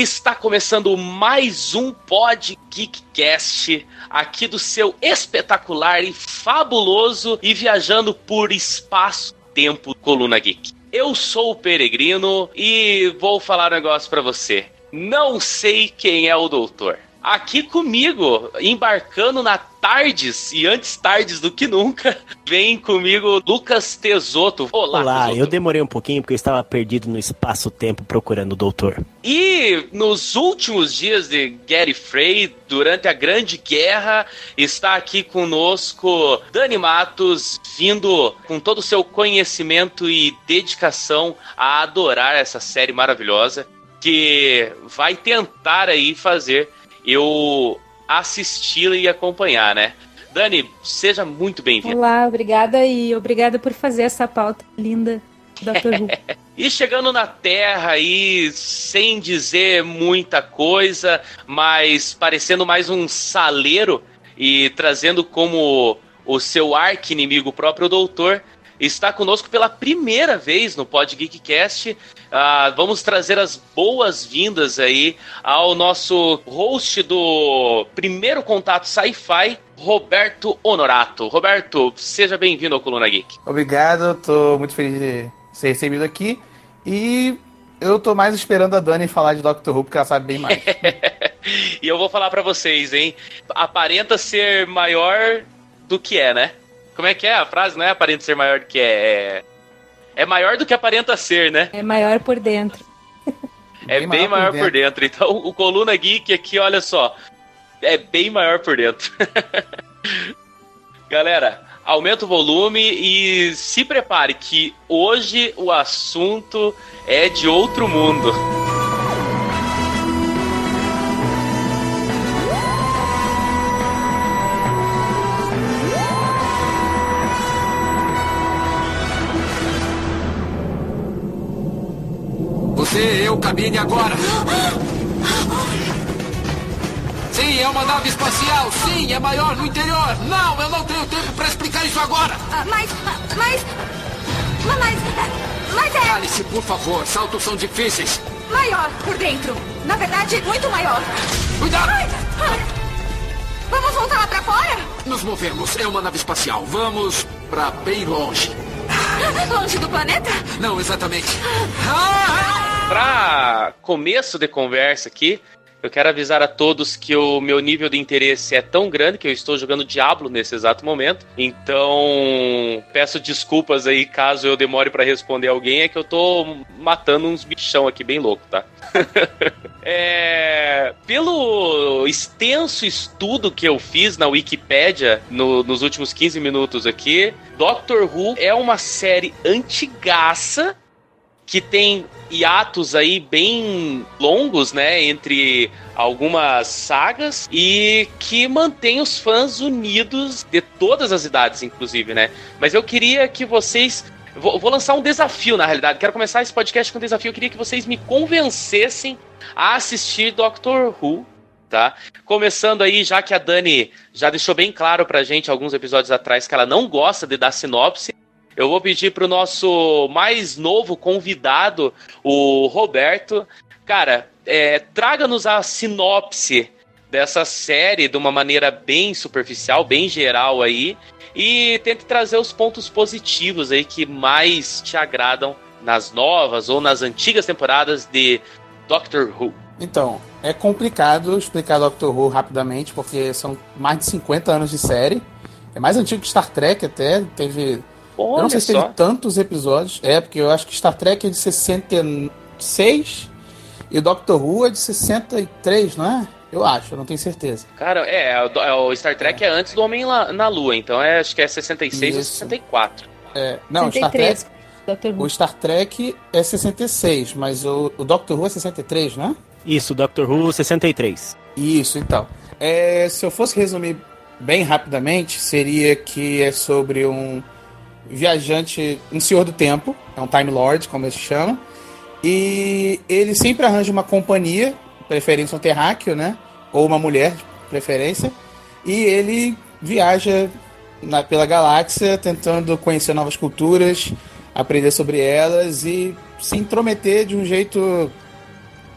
Está começando mais um Pod Geekcast aqui do seu espetacular e fabuloso e viajando por espaço-tempo Coluna Geek. Eu sou o Peregrino e vou falar um negócio para você. Não sei quem é o doutor aqui comigo, embarcando na Tardes, e antes tardes do que nunca, vem comigo Lucas Tesoto. Olá, Olá Tesoto. eu demorei um pouquinho porque eu estava perdido no espaço-tempo procurando o doutor. E nos últimos dias de Gary Frey, durante a Grande Guerra, está aqui conosco Dani Matos, vindo com todo o seu conhecimento e dedicação a adorar essa série maravilhosa que vai tentar aí fazer eu assisti-la e acompanhar, né? Dani, seja muito bem-vinda. Olá, obrigada e obrigada por fazer essa pauta linda. Who. e chegando na Terra aí, sem dizer muita coisa, mas parecendo mais um saleiro e trazendo como o seu arqui-inimigo o próprio doutor, está conosco pela primeira vez no Pod Geekcast. Uh, vamos trazer as boas-vindas aí ao nosso host do primeiro contato Sci-Fi, Roberto Honorato. Roberto, seja bem-vindo ao Coluna Geek. Obrigado, estou muito feliz de ser recebido aqui. E eu tô mais esperando a Dani falar de Doctor Who, porque ela sabe bem mais. e eu vou falar para vocês, hein? Aparenta ser maior do que é, né? Como é que é a frase? Não é aparenta ser maior do que é. É, é maior do que aparenta ser, né? É maior por dentro. É bem, bem maior, maior por, por dentro. Então, o Coluna Geek aqui, olha só. É bem maior por dentro. Galera, aumenta o volume e se prepare que hoje o assunto é de outro mundo. Você, eu, cabine agora. Sim, é uma nave espacial. Sim, é maior no interior. Não, eu não tenho tempo para explicar isso agora. Ah, mas, mas, mas, mas é... Cale-se, por favor. Saltos são difíceis. Maior por dentro. Na verdade, muito maior. Cuidado! Ai, ai. Vamos voltar lá para fora? Nos movemos. É uma nave espacial. Vamos para bem longe. Longe do planeta? Não, exatamente. Ah! Para começo de conversa aqui, eu quero avisar a todos que o meu nível de interesse é tão grande que eu estou jogando Diablo nesse exato momento. Então, peço desculpas aí caso eu demore para responder alguém, é que eu tô matando uns bichão aqui bem louco, tá? é, pelo extenso estudo que eu fiz na Wikipédia no, nos últimos 15 minutos aqui, Doctor Who é uma série antigaça que tem hiatos aí bem longos, né, entre algumas sagas e que mantém os fãs unidos de todas as idades, inclusive, né? Mas eu queria que vocês Vou, vou, lançar um desafio, na realidade. Quero começar esse podcast com um desafio. Eu queria que vocês me convencessem a assistir Doctor Who, tá? Começando aí, já que a Dani já deixou bem claro pra gente alguns episódios atrás que ela não gosta de dar sinopse. Eu vou pedir pro nosso mais novo convidado, o Roberto. Cara, é, traga-nos a sinopse dessa série de uma maneira bem superficial, bem geral aí, e tente trazer os pontos positivos aí que mais te agradam nas novas ou nas antigas temporadas de Doctor Who. Então, é complicado explicar Doctor Who rapidamente, porque são mais de 50 anos de série. É mais antigo que Star Trek até, teve Olha eu não sei se teve tantos episódios. É, porque eu acho que Star Trek é de 66 e Doctor Who é de 63, não é? Eu acho, eu não tenho certeza. Cara, é, é o Star Trek é, é antes do Homem na Lua, então é, acho que é 66 Isso. ou 64. É, não, 63. Star Trek, o Star Trek é 66, mas o, o Doctor Who é 63, né? Isso, Doctor Who 63. Isso, então. É, se eu fosse resumir bem rapidamente, seria que é sobre um viajante, um senhor do tempo, é um Time Lord, como eles chamam, e ele sempre arranja uma companhia, preferência um terráqueo, né? Ou uma mulher, de preferência, e ele viaja na, pela galáxia tentando conhecer novas culturas, aprender sobre elas e se intrometer de um jeito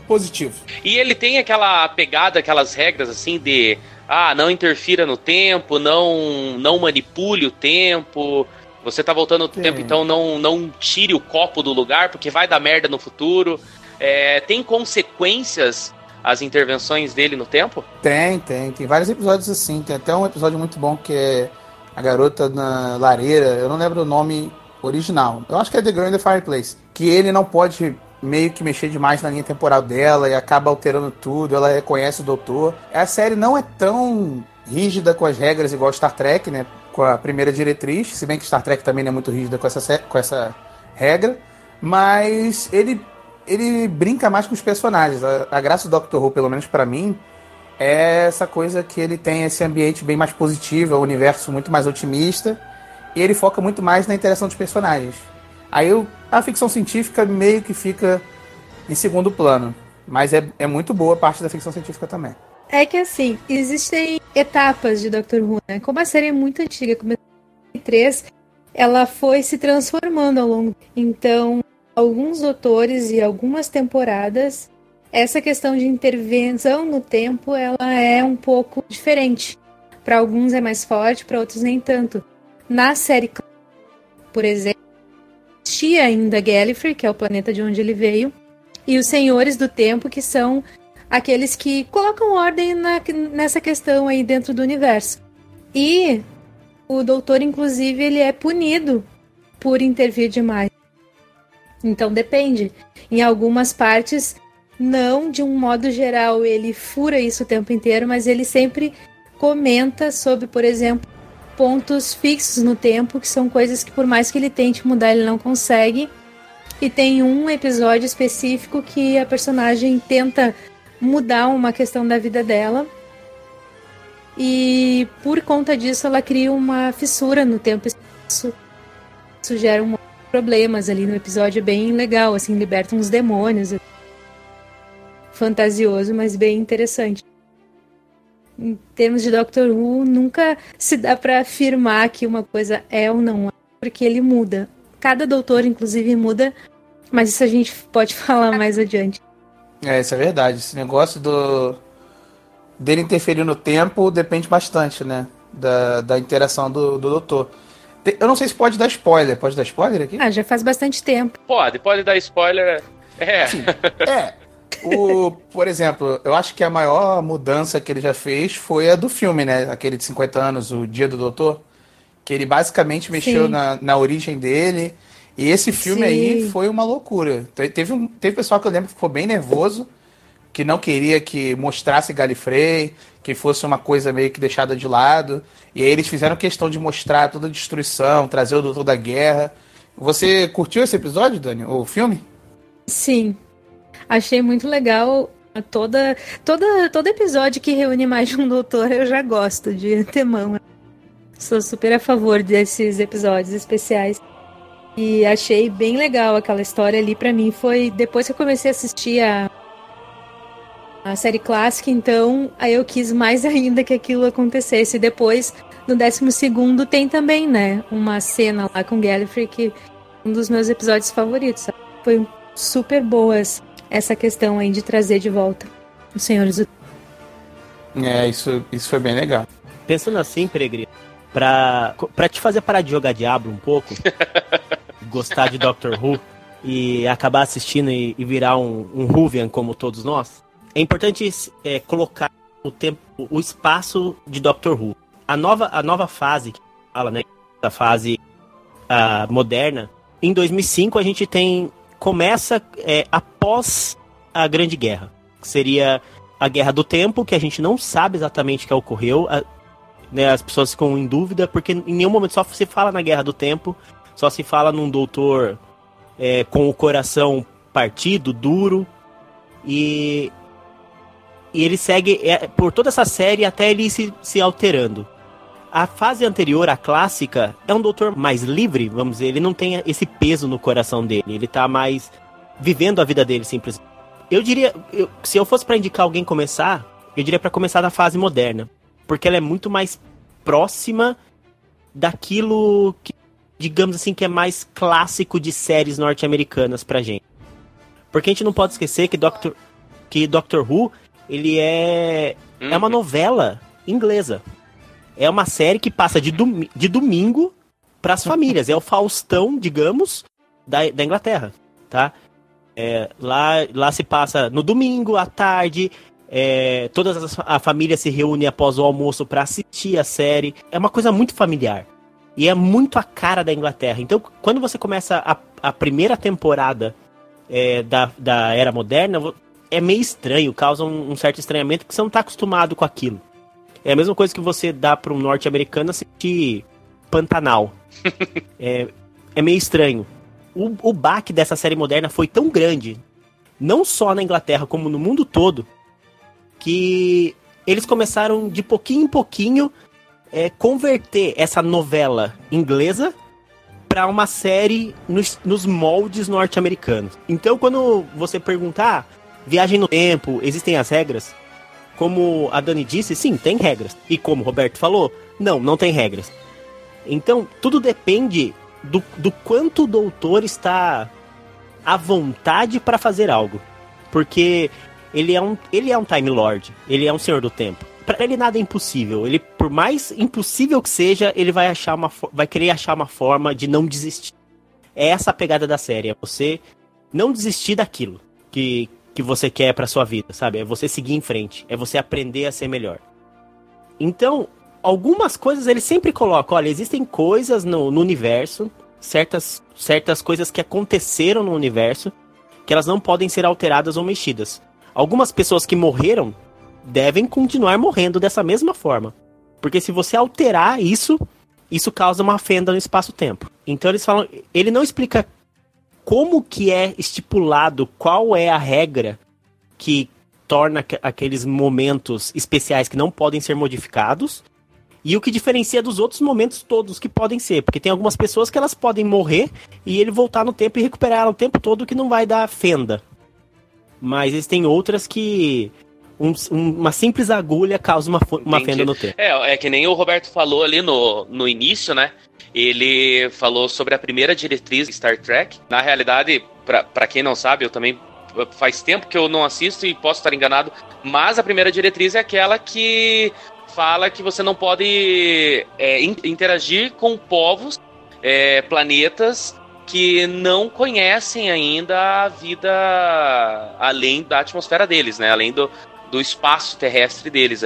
positivo. E ele tem aquela pegada, aquelas regras assim de ah, não interfira no tempo, não não manipule o tempo. Você tá voltando no Tem. tempo, então não, não tire o copo do lugar, porque vai dar merda no futuro. É, tem consequências as intervenções dele no tempo? Tem, tem. Tem vários episódios assim. Tem até um episódio muito bom que é a garota na lareira. Eu não lembro o nome original. Eu acho que é The Girl in the Fireplace. Que ele não pode meio que mexer demais na linha temporal dela e acaba alterando tudo. Ela reconhece o doutor. A série não é tão rígida com as regras igual Star Trek, né? Com a primeira diretriz. Se bem que Star Trek também é muito rígida com essa, com essa regra. Mas ele, ele brinca mais com os personagens. A, a graça do Doctor Who, pelo menos pra mim, é essa coisa que ele tem esse ambiente bem mais positivo, é um universo muito mais otimista, e ele foca muito mais na interação dos personagens. Aí o- a ficção científica meio que fica em segundo plano, mas é, é muito boa a parte da ficção científica também. É que assim, existem etapas de Doctor Who, né? Como a série é muito antiga, começou em 2003, ela foi se transformando ao longo. Então, alguns doutores e algumas temporadas, essa questão de intervenção no tempo, ela é um pouco diferente. Para alguns é mais forte, para outros nem tanto. Na série, por exemplo, existia ainda Gallifrey, que é o planeta de onde ele veio, e os Senhores do Tempo, que são aqueles que colocam ordem na- nessa questão aí dentro do universo. E o doutor, inclusive, ele é punido por intervir demais. Então depende. Em algumas partes, não de um modo geral, ele fura isso o tempo inteiro, mas ele sempre comenta sobre, por exemplo, pontos fixos no tempo, que são coisas que por mais que ele tente mudar, ele não consegue. E tem um episódio específico que a personagem tenta mudar uma questão da vida dela. E por conta disso ela cria uma fissura no tempo. Isso, gera um problemas ali no episódio é bem legal, assim, liberta uns demônios. Fantasioso, mas bem interessante. Em termos de Doctor Who, nunca se dá pra afirmar que uma coisa é ou não é, porque ele muda. Cada doutor, inclusive, muda, mas isso a gente pode falar mais adiante. É, isso é verdade. Esse negócio do dele interferir no tempo depende bastante, né? Da, da interação do, do doutor. Eu não sei se pode dar spoiler. Pode dar spoiler aqui? Ah, já faz bastante tempo. Pode, pode dar spoiler. É. É. O, por exemplo, eu acho que a maior mudança que ele já fez foi a do filme, né? Aquele de 50 anos, o Dia do Doutor. Que ele basicamente mexeu Sim. na, na origem dele. E esse filme Sim. aí foi uma loucura. Te- Teve, um, teve pessoal que eu lembro que ficou bem nervoso, que não queria que mostrasse Galifrey, que fosse uma coisa meio que deixada de lado. E aí eles fizeram questão de mostrar toda a destruição, trazer o Doutor da Guerra. Você curtiu esse episódio, Dani? O filme? Sim. Achei muito legal toda, toda, todo episódio que reúne mais de um doutor, eu já gosto de antemão. Sou super a favor desses episódios especiais. E achei bem legal aquela história ali pra mim. Foi depois que eu comecei a assistir a, a série clássica, então aí eu quis mais ainda que aquilo acontecesse. E depois, no 12 segundo, tem também, né? Uma cena lá com Gallifrey que é um dos meus episódios favoritos. sabe? Foi super boas essa questão aí de trazer de volta os senhores do É, isso, isso foi bem legal. Pensando assim, Peregrino, pra, pra te fazer parar de jogar Diablo um pouco, gostar de Doctor Who e acabar assistindo e, e virar um, um Whovian como todos nós, é importante é, colocar o tempo, o espaço de Doctor Who. A nova, a nova fase, que fala, né, da fase ah, moderna, em 2005 a gente tem começa é, após a Grande Guerra, que seria a Guerra do Tempo, que a gente não sabe exatamente o que ocorreu. A- né, as pessoas ficam em dúvida, porque em nenhum momento só se fala na Guerra do Tempo, só se fala num doutor é, com o coração partido, duro, e, e ele segue é, por toda essa série até ele se, se alterando. A fase anterior, a clássica, é um doutor mais livre, vamos dizer, ele não tem esse peso no coração dele, ele tá mais vivendo a vida dele simplesmente. Eu diria, eu- se eu fosse pra indicar alguém começar, eu diria pra começar na fase moderna, porque ela é muito mais próxima daquilo que, digamos assim, que é mais clássico de séries norte-americanas pra gente. Porque a gente não pode esquecer que Doctor que Doctor Who, ele é, é uma Uhum. novela inglesa. É uma série que passa de, domi de domingo para as famílias. É o Faustão, digamos, da, da Inglaterra, tá? É, lá, lá se passa no domingo, à tarde. É, toda as- a família se reúne após o almoço para assistir a série. É uma coisa muito familiar. E é muito a cara da Inglaterra. Então, quando você começa a, a primeira temporada é, da, da Era Moderna, é meio estranho, causa um, um certo estranhamento, porque você não tá acostumado com aquilo. É a mesma coisa que você dá para um norte-americano assistir Pantanal. é, é meio estranho. O, o baque dessa série moderna foi tão grande, não só na Inglaterra, como no mundo todo, que eles começaram de pouquinho em pouquinho é, converter essa novela inglesa para uma série nos, nos moldes norte-americanos. Então, quando você perguntar, viagem no tempo, existem as regras? Como a Dani disse, sim, tem regras. E como o Roberto falou, não, não tem regras. Então, tudo depende do, do quanto o doutor está à vontade para fazer algo. Porque ele é um, ele é um Time Lord, ele é um Senhor do Tempo. Para ele nada é impossível. Ele, por mais impossível que seja, ele vai achar uma, vai querer achar uma forma de não desistir. É essa a pegada da série, é você não desistir daquilo que, que você quer para sua vida, sabe? É você seguir em frente, é você aprender a ser melhor. Então, algumas coisas ele sempre coloca, olha, existem coisas no, no universo, certas, certas coisas que aconteceram no universo, que elas não podem ser alteradas ou mexidas. Algumas pessoas que morreram devem continuar morrendo dessa mesma forma. Porque se você alterar isso, isso causa uma fenda no espaço-tempo. Então eles falam, ele não explica como que é estipulado, qual é a regra que torna aqu- aqueles momentos especiais que não podem ser modificados e o que diferencia dos outros momentos todos que podem ser, porque tem algumas pessoas que elas podem morrer e ele voltar no tempo e recuperar ela o tempo todo que não vai dar fenda. Mas existem outras que um- um- uma simples agulha causa uma, uma Entendi. fenda no tempo. É, é que nem o Roberto falou ali no, no início, né? Ele falou sobre a primeira diretriz de Star Trek. Na realidade, pra quem não sabe, eu também faz tempo que eu não assisto e posso estar enganado, mas a primeira diretriz é aquela que fala que você não pode é, in- interagir com povos, é, planetas que não conhecem ainda a vida além da atmosfera deles, né? Além do, do espaço terrestre deles.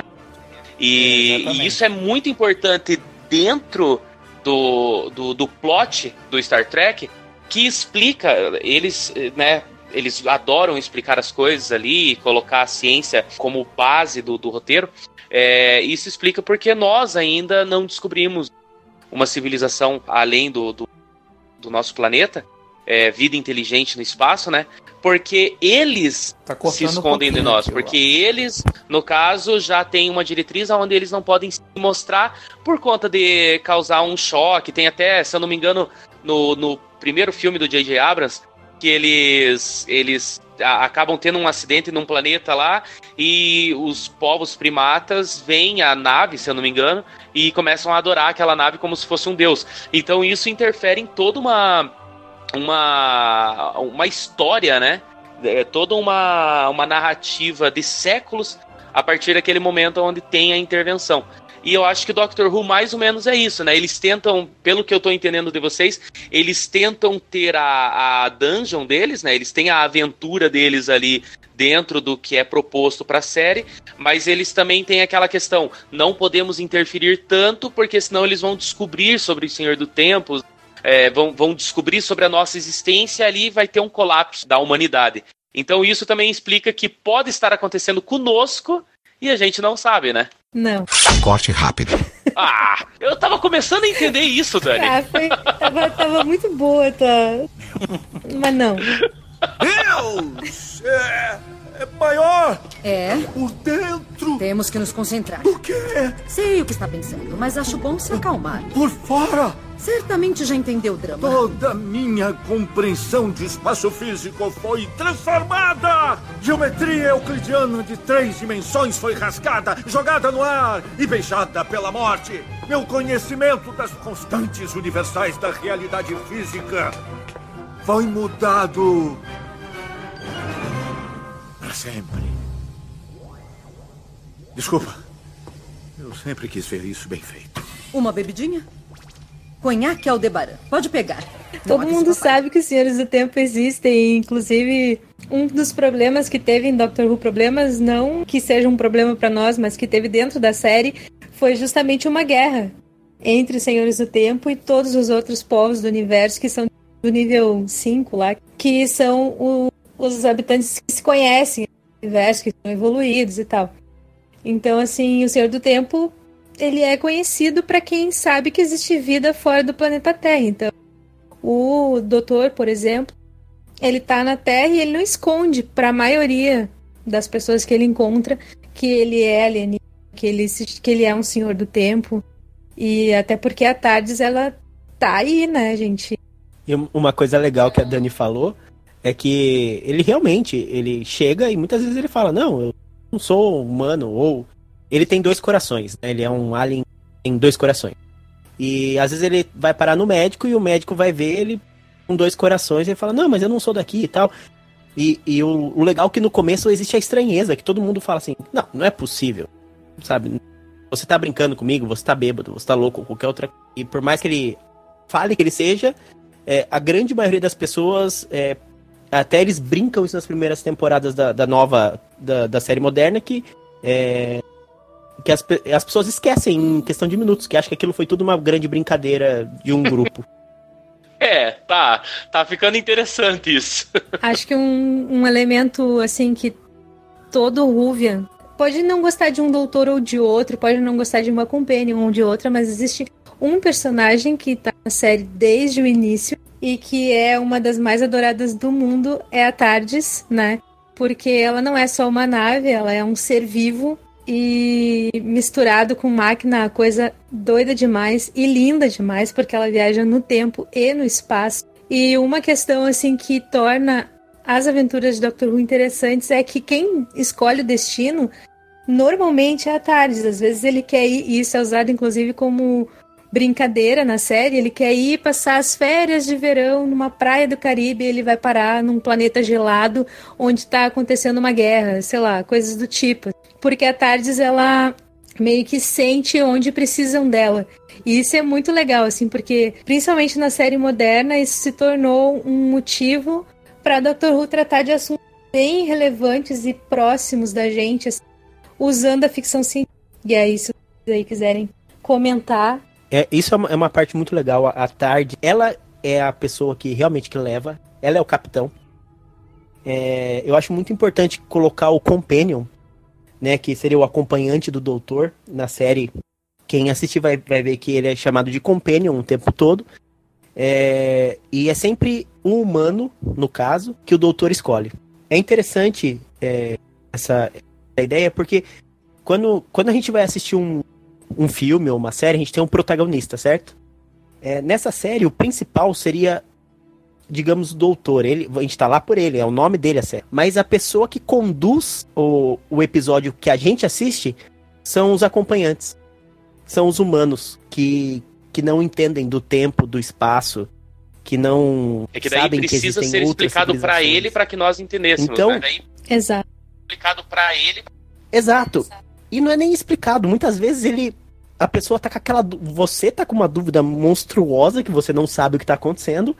E, É, e isso é muito importante dentro do, do, do plot do Star Trek, que explica, eles, né, eles adoram explicar as coisas ali e colocar a ciência como base do, do roteiro. É, isso explica porque nós ainda não descobrimos uma civilização além do, do, do nosso planeta, é, vida inteligente no espaço, né? Porque eles Tá se cortando um escondem de nós. Porque eles, no caso, já têm uma diretriz onde eles não podem se mostrar por conta de causar um choque. Tem até, se eu não me engano, no, no primeiro filme do J.J. Abrams, que eles, eles acabam tendo um acidente num planeta lá e os povos primatas veem a nave, se eu não me engano, e começam a adorar aquela nave como se fosse um deus. Então isso interfere em toda uma uma uma história, né? É toda uma uma narrativa de séculos a partir daquele momento onde tem a intervenção. E eu acho que Doctor Who mais ou menos é isso, né? Eles tentam, pelo que eu tô entendendo de vocês, eles tentam ter a, a dungeon deles, né? Eles têm a aventura deles ali dentro do que é proposto para a série, mas eles também têm aquela questão, não podemos interferir tanto porque senão eles vão descobrir sobre o Senhor do Tempo, é, vão, vão descobrir sobre a nossa existência ali vai ter um colapso da humanidade. Então isso também explica que pode estar acontecendo conosco e a gente não sabe, né? Não. Corte rápido. Ah, eu tava começando a entender isso, Dani. Ah, foi, tava, tava muito boa, tá? Mas não. Deus! É, é maior É, por dentro. temos que nos concentrar. O quê? Sei o que está pensando, mas acho bom se acalmar. Por fora. Certamente já entendeu o drama. Toda minha compreensão de espaço físico foi transformada! Geometria euclidiana de três dimensões foi rasgada, jogada no ar e beijada pela morte. Meu conhecimento das constantes universais da realidade física foi mudado para sempre. Desculpa. Eu sempre quis ver isso bem feito. Uma bebidinha? Conhaque Aldebaran. Pode pegar. Todo Não, mundo sabe que os Senhores do Tempo existem, inclusive um dos problemas que teve em Doctor Who, problemas não que seja um problema pra nós, mas que teve dentro da série, foi justamente uma guerra entre os Senhores do Tempo e todos os outros povos do universo que são do nível 5 lá, que são o- os habitantes que se conhecem no universo, que são evoluídos e tal. Então, assim, o Senhor do Tempo, ele é conhecido pra quem sabe que existe vida fora do planeta Terra. Então, o doutor, por exemplo, ele tá na Terra e ele não esconde para a maioria das pessoas que ele encontra que ele é alienígena, que ele, que ele é um senhor do tempo. E até porque a Tardes, ela tá aí, né, gente? E um- uma coisa legal que a Dani falou é que ele realmente, ele chega e muitas vezes ele fala, não, eu não sou humano, ou ele tem dois corações, né? Ele é um alien em dois corações. E às vezes ele vai parar no médico e o médico vai ver ele com dois corações e ele fala, não, mas eu não sou daqui e tal. E, e o, o legal é que no começo existe a estranheza, que todo mundo fala assim, não, não é possível, sabe? Você tá brincando comigo, você tá bêbado, você tá louco, ou qualquer outra. E por mais que ele fale que ele seja, é, a grande maioria das pessoas, é, até eles brincam isso nas primeiras temporadas da, da nova, da, da série moderna, que, é, que as, as pessoas esquecem em questão de minutos, que acham que aquilo foi tudo uma grande brincadeira de um grupo. É, tá. Tá ficando interessante isso. Acho que um, um elemento, assim, que todo Ruvian pode não gostar de um doutor ou de outro, pode não gostar de uma companion ou de outra, mas existe um personagem que tá na série desde o início e que é uma das mais adoradas do mundo, é a Tardes, né? Porque ela não é só uma nave, ela é um ser vivo e misturado com máquina, coisa doida demais e linda demais, porque ela viaja no tempo e no espaço. E uma questão assim que torna as aventuras de Doctor Who interessantes é que quem escolhe o destino normalmente é a Tardes. Às vezes ele quer ir, e isso é usado inclusive como brincadeira na série, ele quer ir passar as férias de verão numa praia do Caribe, ele vai parar num planeta gelado onde está acontecendo uma guerra, sei lá, coisas do tipo. Porque a Tardes ela meio que sente onde precisam dela. E isso é muito legal, assim, porque principalmente na série moderna isso se tornou um motivo para Dr. Who tratar de assuntos bem relevantes e próximos da gente, assim, usando a ficção científica. E aí, se vocês aí quiserem comentar, É, isso é uma, é uma parte muito legal. A, a Tarde, ela é a pessoa que realmente que leva. Ela é o capitão. É, eu acho muito importante colocar o Companion, né? Que seria o acompanhante do doutor na série. Quem assistir vai, vai ver que ele é chamado de Companion o tempo todo. É, e é sempre um humano, no caso, que o doutor escolhe. É interessante é, essa, essa ideia, porque quando, quando a gente vai assistir um, um filme ou uma série, a gente tem um protagonista, certo? É, nessa série, o principal seria, digamos, o doutor. Ele, a gente tá lá por ele, é o nome dele a série. Mas a pessoa que conduz o, o episódio que a gente assiste são os acompanhantes. São os humanos que, que não entendem do tempo, do espaço, que não É que daí sabem que precisa existem ser explicado pra civilizações. ele pra que nós entendêssemos. Então- né? Daí exato. explicado pra ele. Exato. E não é nem explicado. Muitas vezes ele. A pessoa tá com aquela. Você tá com uma dúvida monstruosa que você não sabe o que tá acontecendo.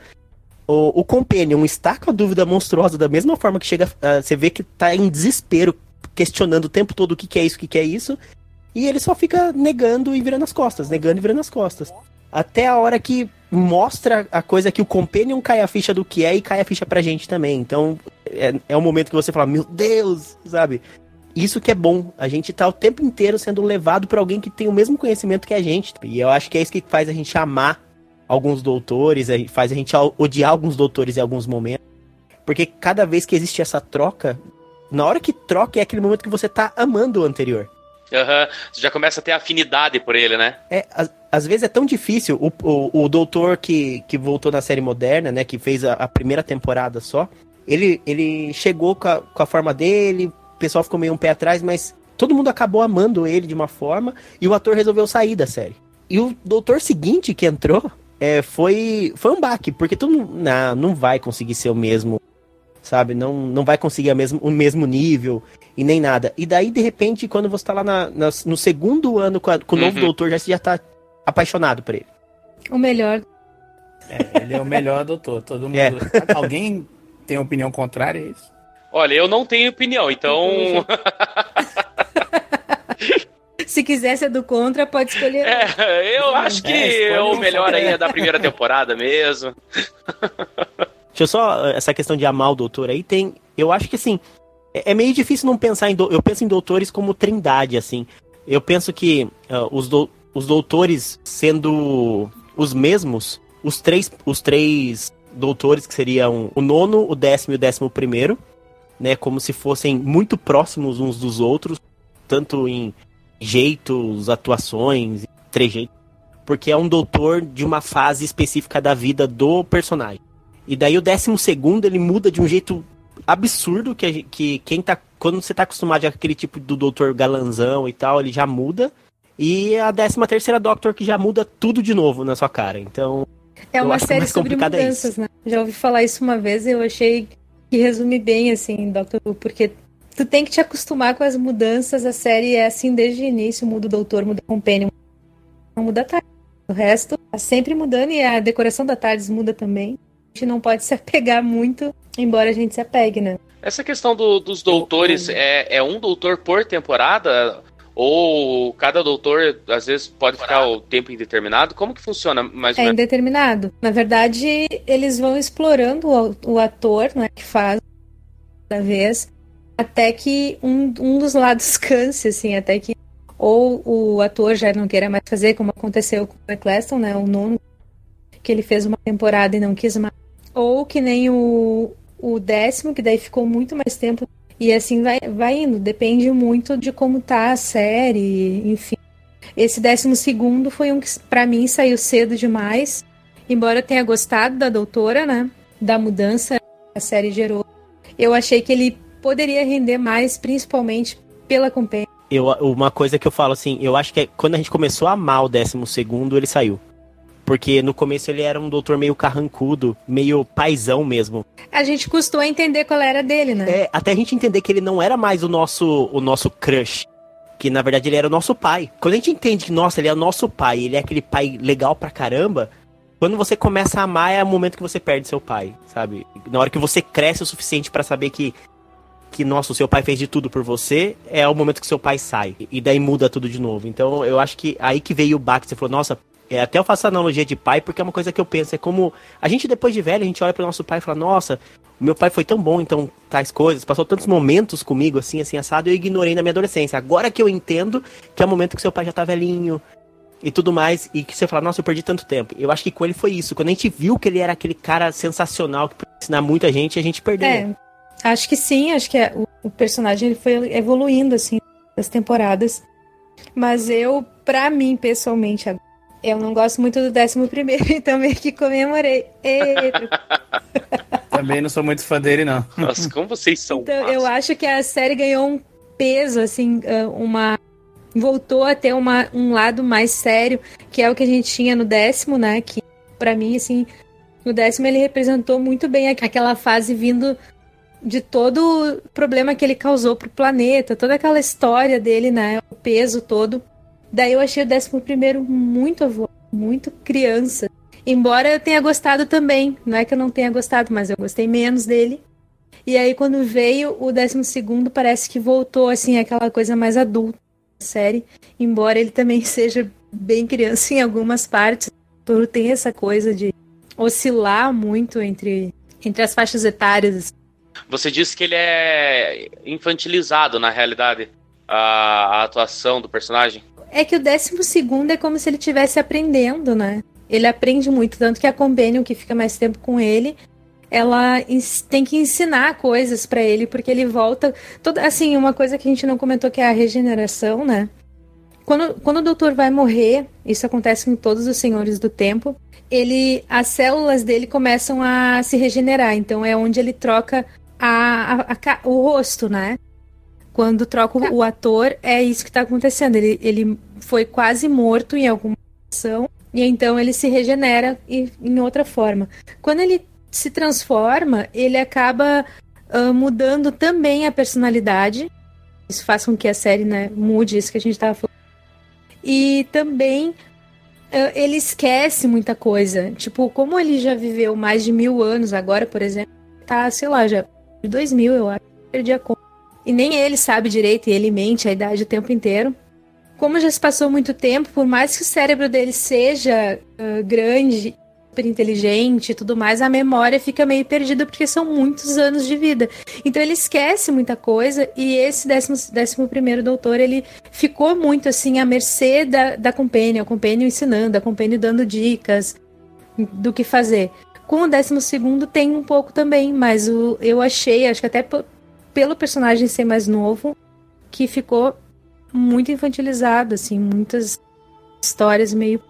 O, o Companion está com a dúvida monstruosa da mesma forma que chega. ah, você vê que tá em desespero, questionando o tempo todo o que, que é isso, o que, que é isso. E ele só fica negando e virando as costas, negando e virando as costas. Até a hora que mostra a coisa que o Companion cai a ficha do que é e cai a ficha pra gente também. Então é, é um momento que você fala, meu Deus, sabe? Isso que é bom. A gente tá o tempo inteiro sendo levado por alguém que tem o mesmo conhecimento que a gente. E eu acho que é isso que faz a gente amar alguns doutores, é- faz a gente odiar alguns doutores em alguns momentos. Porque cada vez que existe essa troca, na hora que troca é aquele momento que você tá amando o anterior. Aham. Você já começa a ter afinidade por ele, né? É, às, às vezes é tão difícil. O, o, o doutor que, que voltou na série moderna, né? Que fez a, a primeira temporada só. Ele, ele chegou com a, com a forma dele, o pessoal ficou meio um pé atrás, mas todo mundo acabou amando ele de uma forma e o ator resolveu sair da série. E o doutor seguinte que entrou é, foi, foi um baque, porque todo mundo não, não vai conseguir ser o mesmo sabe? Não, não vai conseguir a mesmo, o mesmo nível e nem nada. E daí, de repente, quando você tá lá na, na- no segundo ano com, a- com o novo Uhum. doutor, já, você já tá apaixonado por ele. O melhor. É, ele é o melhor doutor. Todo mundo. É. Alguém tem opinião contrária a isso? Olha, eu não tenho opinião, então. Se quiser ser do contra, pode escolher. É, eu acho que É, o melhor aí é da primeira temporada mesmo. Deixa eu só, essa questão de amar o doutor aí, tem. Eu acho que assim, é, é meio difícil não pensar em. dou- Eu penso em doutores como trindade, assim. Eu penso que ah, os, dou- os doutores sendo os mesmos, os três, os três doutores, que seriam o nono, o décimo e o décimo primeiro, né? Como se fossem muito próximos uns dos outros, tanto em jeitos, atuações, trejeitos. Porque é um doutor de uma fase específica da vida do personagem. E daí o décimo segundo ele muda de um jeito absurdo que, que quem tá. Quando você tá acostumado com aquele tipo do doutor galanzão e tal, ele já muda. E a décima terceira Doctor que já muda tudo de novo na sua cara. Então, É uma o série sobre é mudanças, né? Já ouvi falar isso uma vez e eu achei que resume bem, assim, Doctor Who, porque tu tem que te acostumar com as mudanças, a série é assim desde o início, muda o doutor, muda o companion, não muda a tarde. O resto tá sempre mudando e a decoração da tarde muda também. A gente não pode se apegar muito, embora a gente se apegue, né? Essa questão do- dos doutores é, é um doutor por temporada? Ou cada doutor, às vezes, pode ficar o tempo indeterminado? Como que funciona mais ou É menos? indeterminado. Na verdade, eles vão explorando o, ator, né, que faz da vez, até que um, um dos lados canse, assim, até que ou o ator já não queira mais fazer, como aconteceu com o Eccleston, né, o nono, que ele fez uma temporada e não quis mais. Ou que nem o, o décimo, que daí ficou muito mais tempo. E assim vai, vai indo, depende muito de como tá a série, enfim. Esse décimo segundo foi um que, pra mim, saiu cedo demais. Embora eu tenha gostado da doutora, né? Da mudança a série gerou. Eu achei que ele poderia render mais, principalmente pela companhia. eu, uma coisa que eu falo assim, eu acho que é, quando a gente começou a amar o décimo segundo, ele saiu. Porque no começo ele era um doutor meio carrancudo, meio paizão mesmo. A gente custou a entender qual era dele, né? É, até a gente entender que ele não era mais o nosso, o nosso crush. Que na verdade ele era o nosso pai. Quando a gente entende que, nossa, ele é o nosso pai, ele é aquele pai legal pra caramba. Quando você começa a amar, é o momento que você perde seu pai, sabe? Na hora que você cresce o suficiente pra saber que, que, nossa, o seu pai fez de tudo por você, é o momento que seu pai sai. E daí muda tudo de novo. Então eu acho que aí que veio o baque, você falou, nossa, é, até eu faço a analogia de pai, porque é uma coisa que eu penso, é como a gente depois de velho, a gente olha pro nosso pai e fala, nossa, meu pai foi tão bom, então, tais coisas, passou tantos momentos comigo, assim, assim, assado, eu ignorei na minha adolescência. Agora que eu entendo que é o momento que seu pai já tá velhinho e tudo mais, e que você fala, nossa, eu perdi tanto tempo. Eu acho que com ele foi isso. Quando a gente viu que ele era aquele cara sensacional que podia ensinar muita gente, a gente perdeu. É, acho que sim, acho que é- o, personagem ele foi evoluindo, assim, das temporadas. Mas eu, pra mim, pessoalmente, eu não gosto muito do décimo primeiro, então meio que comemorei. Também não sou muito fã dele, não. Nossa, como vocês são. Então, massa. eu acho que a série ganhou um peso, assim, ah, uma. Voltou a ter uma, um lado mais sério, que é o que a gente tinha no décimo, né? Que, pra mim, assim, no décimo ele representou muito bem aqu- aquela fase vindo de todo o problema que ele causou pro planeta, toda aquela história dele, né? O peso todo. Daí eu achei o décimo primeiro muito avô, muito criança. Embora eu tenha gostado também. Não é que eu não tenha gostado, mas eu gostei menos dele. E aí, quando veio o décimo segundo, parece que voltou, assim, aquela coisa mais adulta da série. Embora ele também seja bem criança em algumas partes. Tudo tem essa coisa de oscilar muito entre, entre as faixas etárias. Você disse que ele é infantilizado, na realidade, a, a atuação do personagem. É que o décimo segundo é como se ele estivesse aprendendo, né? Ele aprende muito, tanto que a Companion, que fica mais tempo com ele, ela tem que ensinar coisas pra ele, porque ele volta. Assim, uma coisa que a gente não comentou que é a regeneração, né? Quando, quando o doutor vai morrer, isso acontece com todos os senhores do tempo, ele, as células dele começam a se regenerar. Então é onde ele troca a, a- a o rosto, né? Quando troca o, o ator, é isso que tá acontecendo. Ele, ele foi quase morto em alguma ação, e então ele se regenera e- em outra forma. Quando ele se transforma, ele acaba uh, mudando também a personalidade. Isso faz com que a série né, mude isso que a gente estava falando. E também uh, ele esquece muita coisa. Tipo, como ele já viveu mais de mil anos agora, por exemplo, tá, sei lá, já de dois mil, eu acho, perdi a conta. E nem ele sabe direito, e ele mente a idade o tempo inteiro. Como já se passou muito tempo, por mais que o cérebro dele seja uh, grande super inteligente e tudo mais, a memória fica meio perdida porque são muitos anos de vida. Então ele esquece muita coisa e esse décimo, décimo primeiro doutor, ele ficou muito assim à mercê da, da Companion, a Companion ensinando, a Companion dando dicas do que fazer. Com o décimo segundo tem um pouco também, mas o, eu achei, acho que até pelo personagem ser mais novo, que ficou muito infantilizado, assim, muitas histórias meio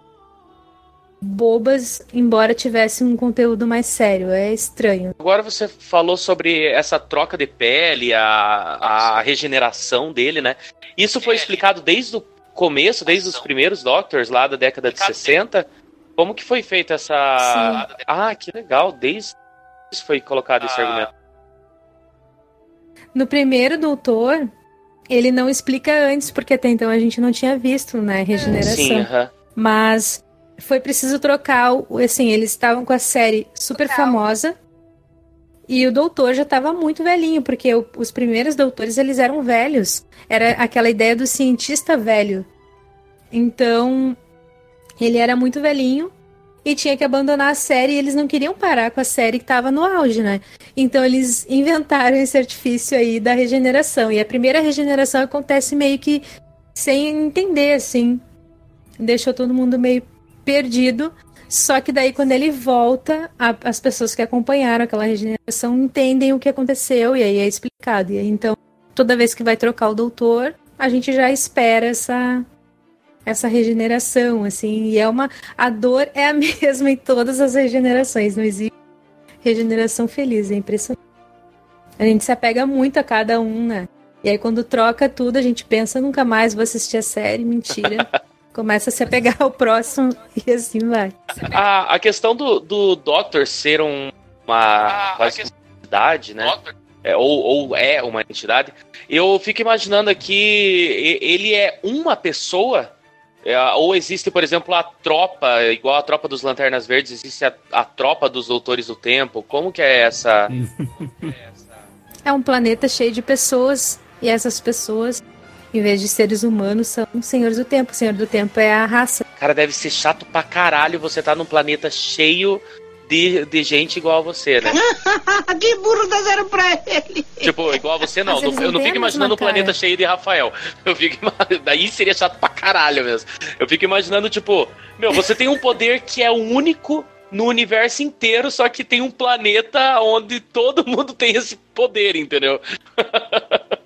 bobas, embora tivesse um conteúdo mais sério. É estranho. Agora você falou sobre essa troca de pele, a, a regeneração dele, né? Isso foi explicado desde o começo, desde os primeiros Doctors lá da década de 60. Como que foi feita essa. Sim. Ah, que legal, desde isso foi colocado esse ah. argumento. No primeiro Doutor, ele não explica antes, porque até então a gente não tinha visto, né, regeneração. Sim, uh -huh. Mas foi preciso trocar, assim, eles estavam com a série super famosa e o doutor já estava muito velhinho, porque o, os primeiros doutores eles eram velhos. Era aquela ideia do cientista velho. Então, ele era muito velhinho e tinha que abandonar a série e eles não queriam parar com a série que estava no auge, né? Então eles inventaram esse artifício aí da regeneração. E a primeira regeneração acontece meio que sem entender, assim. Deixou todo mundo meio perdido. Só que daí, quando ele volta, a, as pessoas que acompanharam aquela regeneração entendem o que aconteceu e aí é explicado. E aí, então, toda vez que vai trocar o doutor, a gente já espera essa essa regeneração, assim, e é uma a dor é a mesma em todas as regenerações, não existe regeneração feliz, é impressionante. A gente se apega muito a cada um, né? E aí quando troca tudo, a gente pensa nunca mais vou assistir a série, mentira. começa a se apegar ao próximo e assim vai. A, a questão do, do Doctor ser um, uma quase entidade, né? É, ou, ou é uma entidade. Eu fico imaginando aqui, ele é uma pessoa ou existe, por exemplo, a tropa, igual a tropa dos Lanternas Verdes, existe a, a tropa dos Doutores do Tempo. Como que é essa? é um planeta cheio de pessoas e essas pessoas em vez de seres humanos, são senhores do tempo. O senhor do tempo é a raça. Cara, deve ser chato pra caralho você tá num planeta cheio de, de gente igual a você, né? que burro dá zero pra ele. Tipo, igual a você, não. não eu não fico imaginando um planeta cheio de Rafael. Eu fico Daí seria chato pra caralho mesmo. Eu fico imaginando, tipo, meu, você tem um poder que é o único no universo inteiro, só que tem um planeta onde todo mundo tem esse poder, entendeu?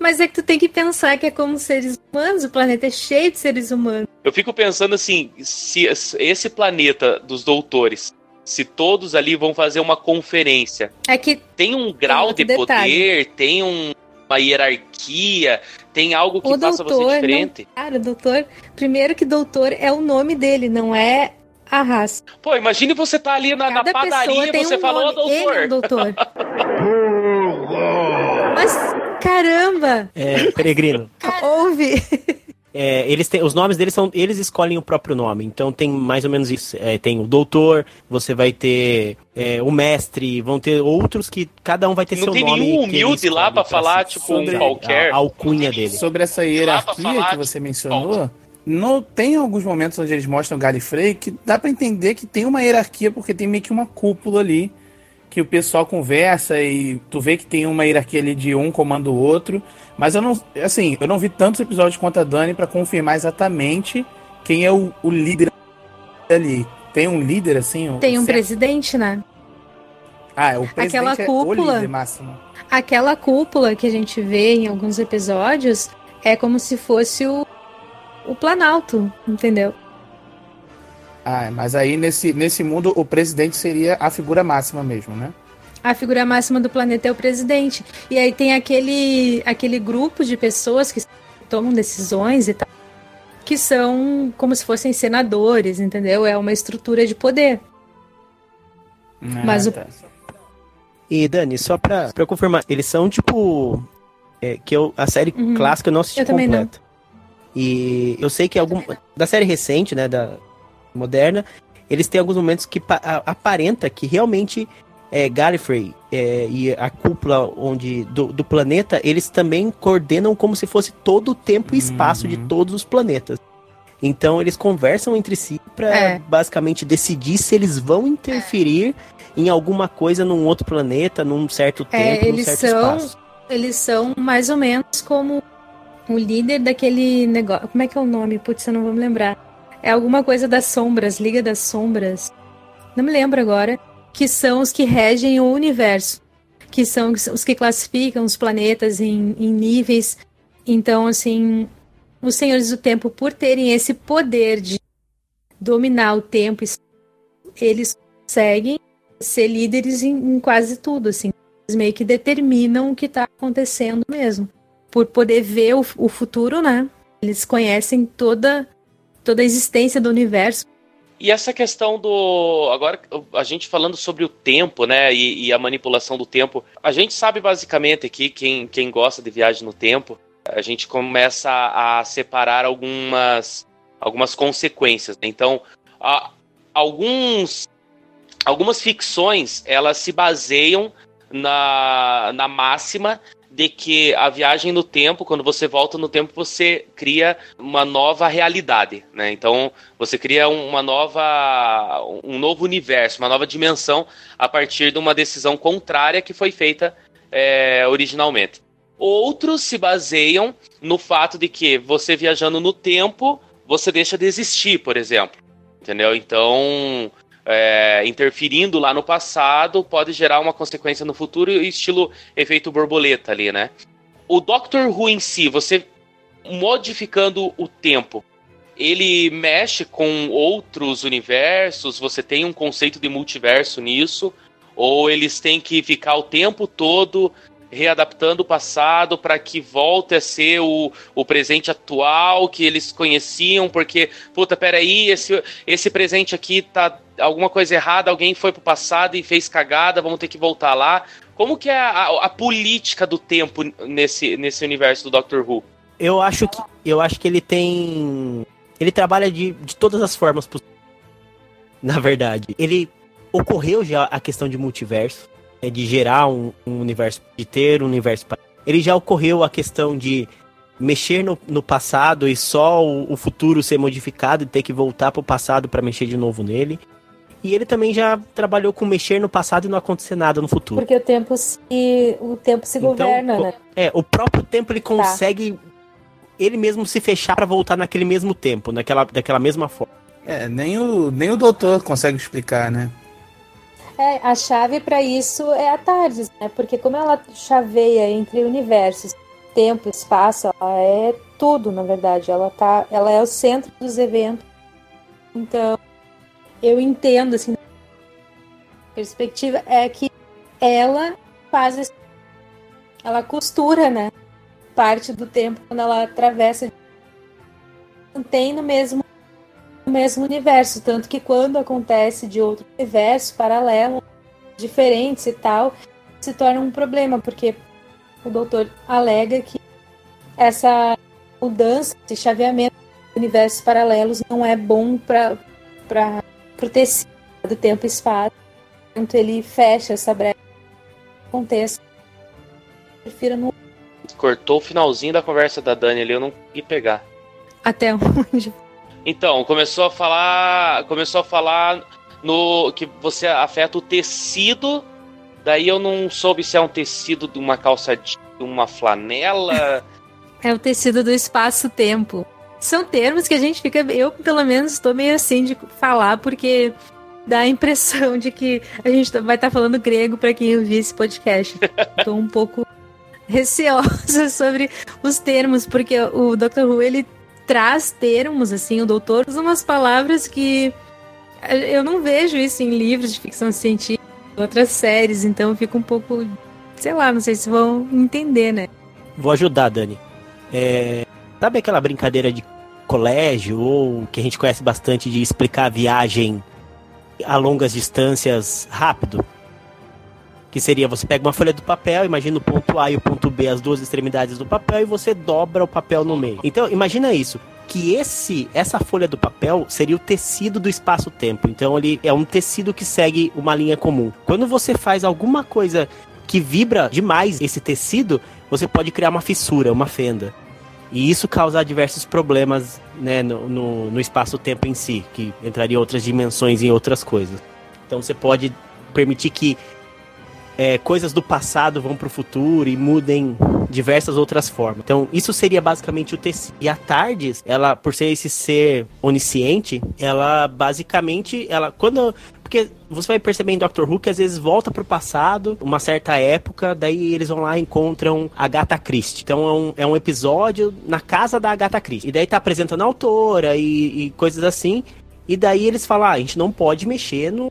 Mas é que tu tem que pensar que é como seres humanos, o planeta é cheio de seres humanos. Eu fico pensando assim, se esse planeta dos doutores, se todos ali vão fazer uma conferência, é que tem um grau tem de detalhe. poder, tem um, uma hierarquia, tem algo que o faça doutor, você diferente. Não, cara, doutor, primeiro que doutor é o nome dele, não é a raça. Pô, imagine você tá ali na, na padaria e você um falou, doutor. Ele é um doutor. Mas Caramba! É, peregrino. Ouve! É, eles têm, os nomes deles são. Eles escolhem o próprio nome. Então tem mais ou menos isso. É, tem o doutor, você vai ter é, o mestre, vão ter outros que cada um vai ter Não seu nome. Não tem nenhum humilde lá pra falar, tipo, um qualquer. A, a alcunha dele. Sobre essa hierarquia falar, que você tipo, mencionou. No, tem alguns momentos onde eles mostram o Gallifrey que dá para entender que tem uma hierarquia, porque tem meio que uma cúpula ali que o pessoal conversa e tu vê que tem uma hierarquia ali de um comando o outro. Mas eu não, assim, eu não vi tantos episódios quanto a Dani para confirmar exatamente quem é o, o, líder ali. Tem um líder assim? Tem um certo? presidente, né? Ah, é o presidente aquela cúpula, é o líder máximo. Aquela cúpula que a gente vê em alguns episódios é como se fosse o, o Planalto, entendeu? Ah, mas aí nesse, nesse mundo o presidente seria a figura máxima mesmo, né? A figura máxima do planeta é o presidente. E aí tem aquele, aquele grupo de pessoas que tomam decisões e tal, que são como se fossem senadores, entendeu? É uma estrutura de poder. Ah, mas o, tá. E Dani, só pra, pra confirmar, eles são tipo. é, que eu, a série Uhum. clássica eu não assisti Eu também não. completa. E eu sei que algum. Da série recente, né? Da moderna, eles têm alguns momentos que aparenta que realmente é, Gallifrey é, e a cúpula onde, do, do planeta, eles também coordenam como se fosse todo o tempo e espaço de Uhum. todos os planetas. Então eles conversam entre si pra É. basicamente decidir se eles vão interferir em alguma coisa num outro planeta, num certo É, tempo, num eles certo são- espaço. Eles são mais ou menos como o líder daquele negócio. Como é que é o nome? Putz, eu não vou me lembrar. É alguma coisa das sombras, Liga das Sombras. Não me lembro agora. Que são os que regem o universo. Que são os que classificam os planetas em, em níveis. Então, assim, os Senhores do Tempo, por terem esse poder de dominar o tempo, eles conseguem ser líderes em, em quase tudo, assim. Eles meio que determinam o que está acontecendo mesmo. Por poder ver o, o futuro, né? Eles conhecem toda, toda a existência do universo. E essa questão do. Agora, a gente falando sobre o tempo, né? E, e a manipulação do tempo. A gente sabe basicamente aqui, quem, quem gosta de viagem no tempo, a gente começa a, separar algumas, algumas consequências. né? Então, a- alguns, algumas ficções elas se baseiam na, na máxima de que a viagem no tempo, quando você volta no tempo, você cria uma nova realidade, né? Então, você cria um- uma nova um novo universo, uma nova dimensão a partir de uma decisão contrária que foi feita é, originalmente. Outros se baseiam no fato de que você viajando no tempo, você deixa de existir, por exemplo. Entendeu? Então, é, interferindo lá no passado pode gerar uma consequência no futuro, estilo efeito borboleta ali, né? O Doctor Who em si, você modificando o tempo, ele mexe com outros universos? Você tem um conceito de multiverso nisso? Ou eles têm que ficar o tempo todo readaptando o passado para que volte a ser o, o presente atual que eles conheciam? Porque, puta, peraí, esse, esse presente aqui tá alguma coisa errada, alguém foi pro passado e fez cagada, vamos ter que voltar lá. Como que é a, a- política do tempo nesse, nesse universo do Doctor Who? Eu acho que eu acho que ele tem ele trabalha de, de todas as formas possíveis. Na verdade, ele ocorreu já a questão de multiverso, né, de gerar um, um universo, de ter um universo. Ele já ocorreu a questão de mexer no, no passado e só o, o futuro ser modificado e ter que voltar pro passado para mexer de novo nele. E ele também já trabalhou com mexer no passado e não acontecer nada no futuro. Porque o tempo se, o tempo se Então, governa, né? É, o próprio tempo ele consegue ele mesmo se fechar pra voltar naquele mesmo tempo, naquela, daquela mesma forma. É, nem o, nem o doutor consegue explicar, né? É, a chave para isso é a TARDIS, né? Porque como ela chaveia entre universos, tempo, espaço, ela é tudo, na verdade. Ela tá, ela é o centro dos eventos. Então, eu entendo assim, a perspectiva é que ela faz esse- ela costura, né? Parte do tempo quando ela atravessa mantém no mesmo mesmo universo, tanto que quando acontece de outro universo paralelo, diferentes e tal, se torna um problema, porque o doutor alega que essa mudança, esse chaveamento de universos paralelos não é bom para para o tecido do tempo e espaço. Então ele fecha essa brecha que aconteça. Prefiro não Cortou o finalzinho da conversa da Dani ali, eu não consegui pegar. até onde Então, começou a falar. Começou a falar no que você afeta o tecido. Daí eu não soube se é um tecido de uma calça de uma flanela. É o tecido do espaço-tempo. São termos que a gente fica. Eu, pelo menos, estou meio assim de falar, porque dá a impressão de que a gente vai estar falando grego para quem ouvir esse podcast. Estou um pouco receosa sobre os termos, porque o Dr. Who ele traz termos, assim, o doutor usa umas palavras que eu não vejo isso em livros de ficção científica, outras séries, então eu fico um pouco. Sei lá, não sei se vão entender, né? Vou ajudar, Dani. É, sabe aquela brincadeira de colégio ou que a gente conhece bastante de explicar a viagem a longas distâncias rápido? Que seria você pega uma folha do papel, imagina o ponto A e o ponto B, as duas extremidades do papel, e você dobra o papel no meio. Então, imagina isso. Que esse, essa folha do papel seria o tecido do espaço-tempo. Então, ele é um tecido que segue uma linha comum. Quando você faz alguma coisa que vibra demais esse tecido, você pode criar uma fissura, uma fenda. E isso causa diversos problemas né, no, no, no espaço-tempo em si, que entraria outras dimensões e outras coisas. Então você pode permitir que é, coisas do passado vão para o futuro e mudem diversas outras formas. Então, isso seria basicamente o tecido. E a Tardes, ela, por ser esse ser onisciente, ela basicamente, ela quando porque você vai perceber em Doctor Who que às vezes volta pro passado, uma certa época, daí eles vão lá e encontram a Agatha Christie. Então é um, é um episódio na casa da Agatha Christie. E daí tá apresentando a autora e, e coisas assim. E daí eles falam, ah, a gente não pode mexer no,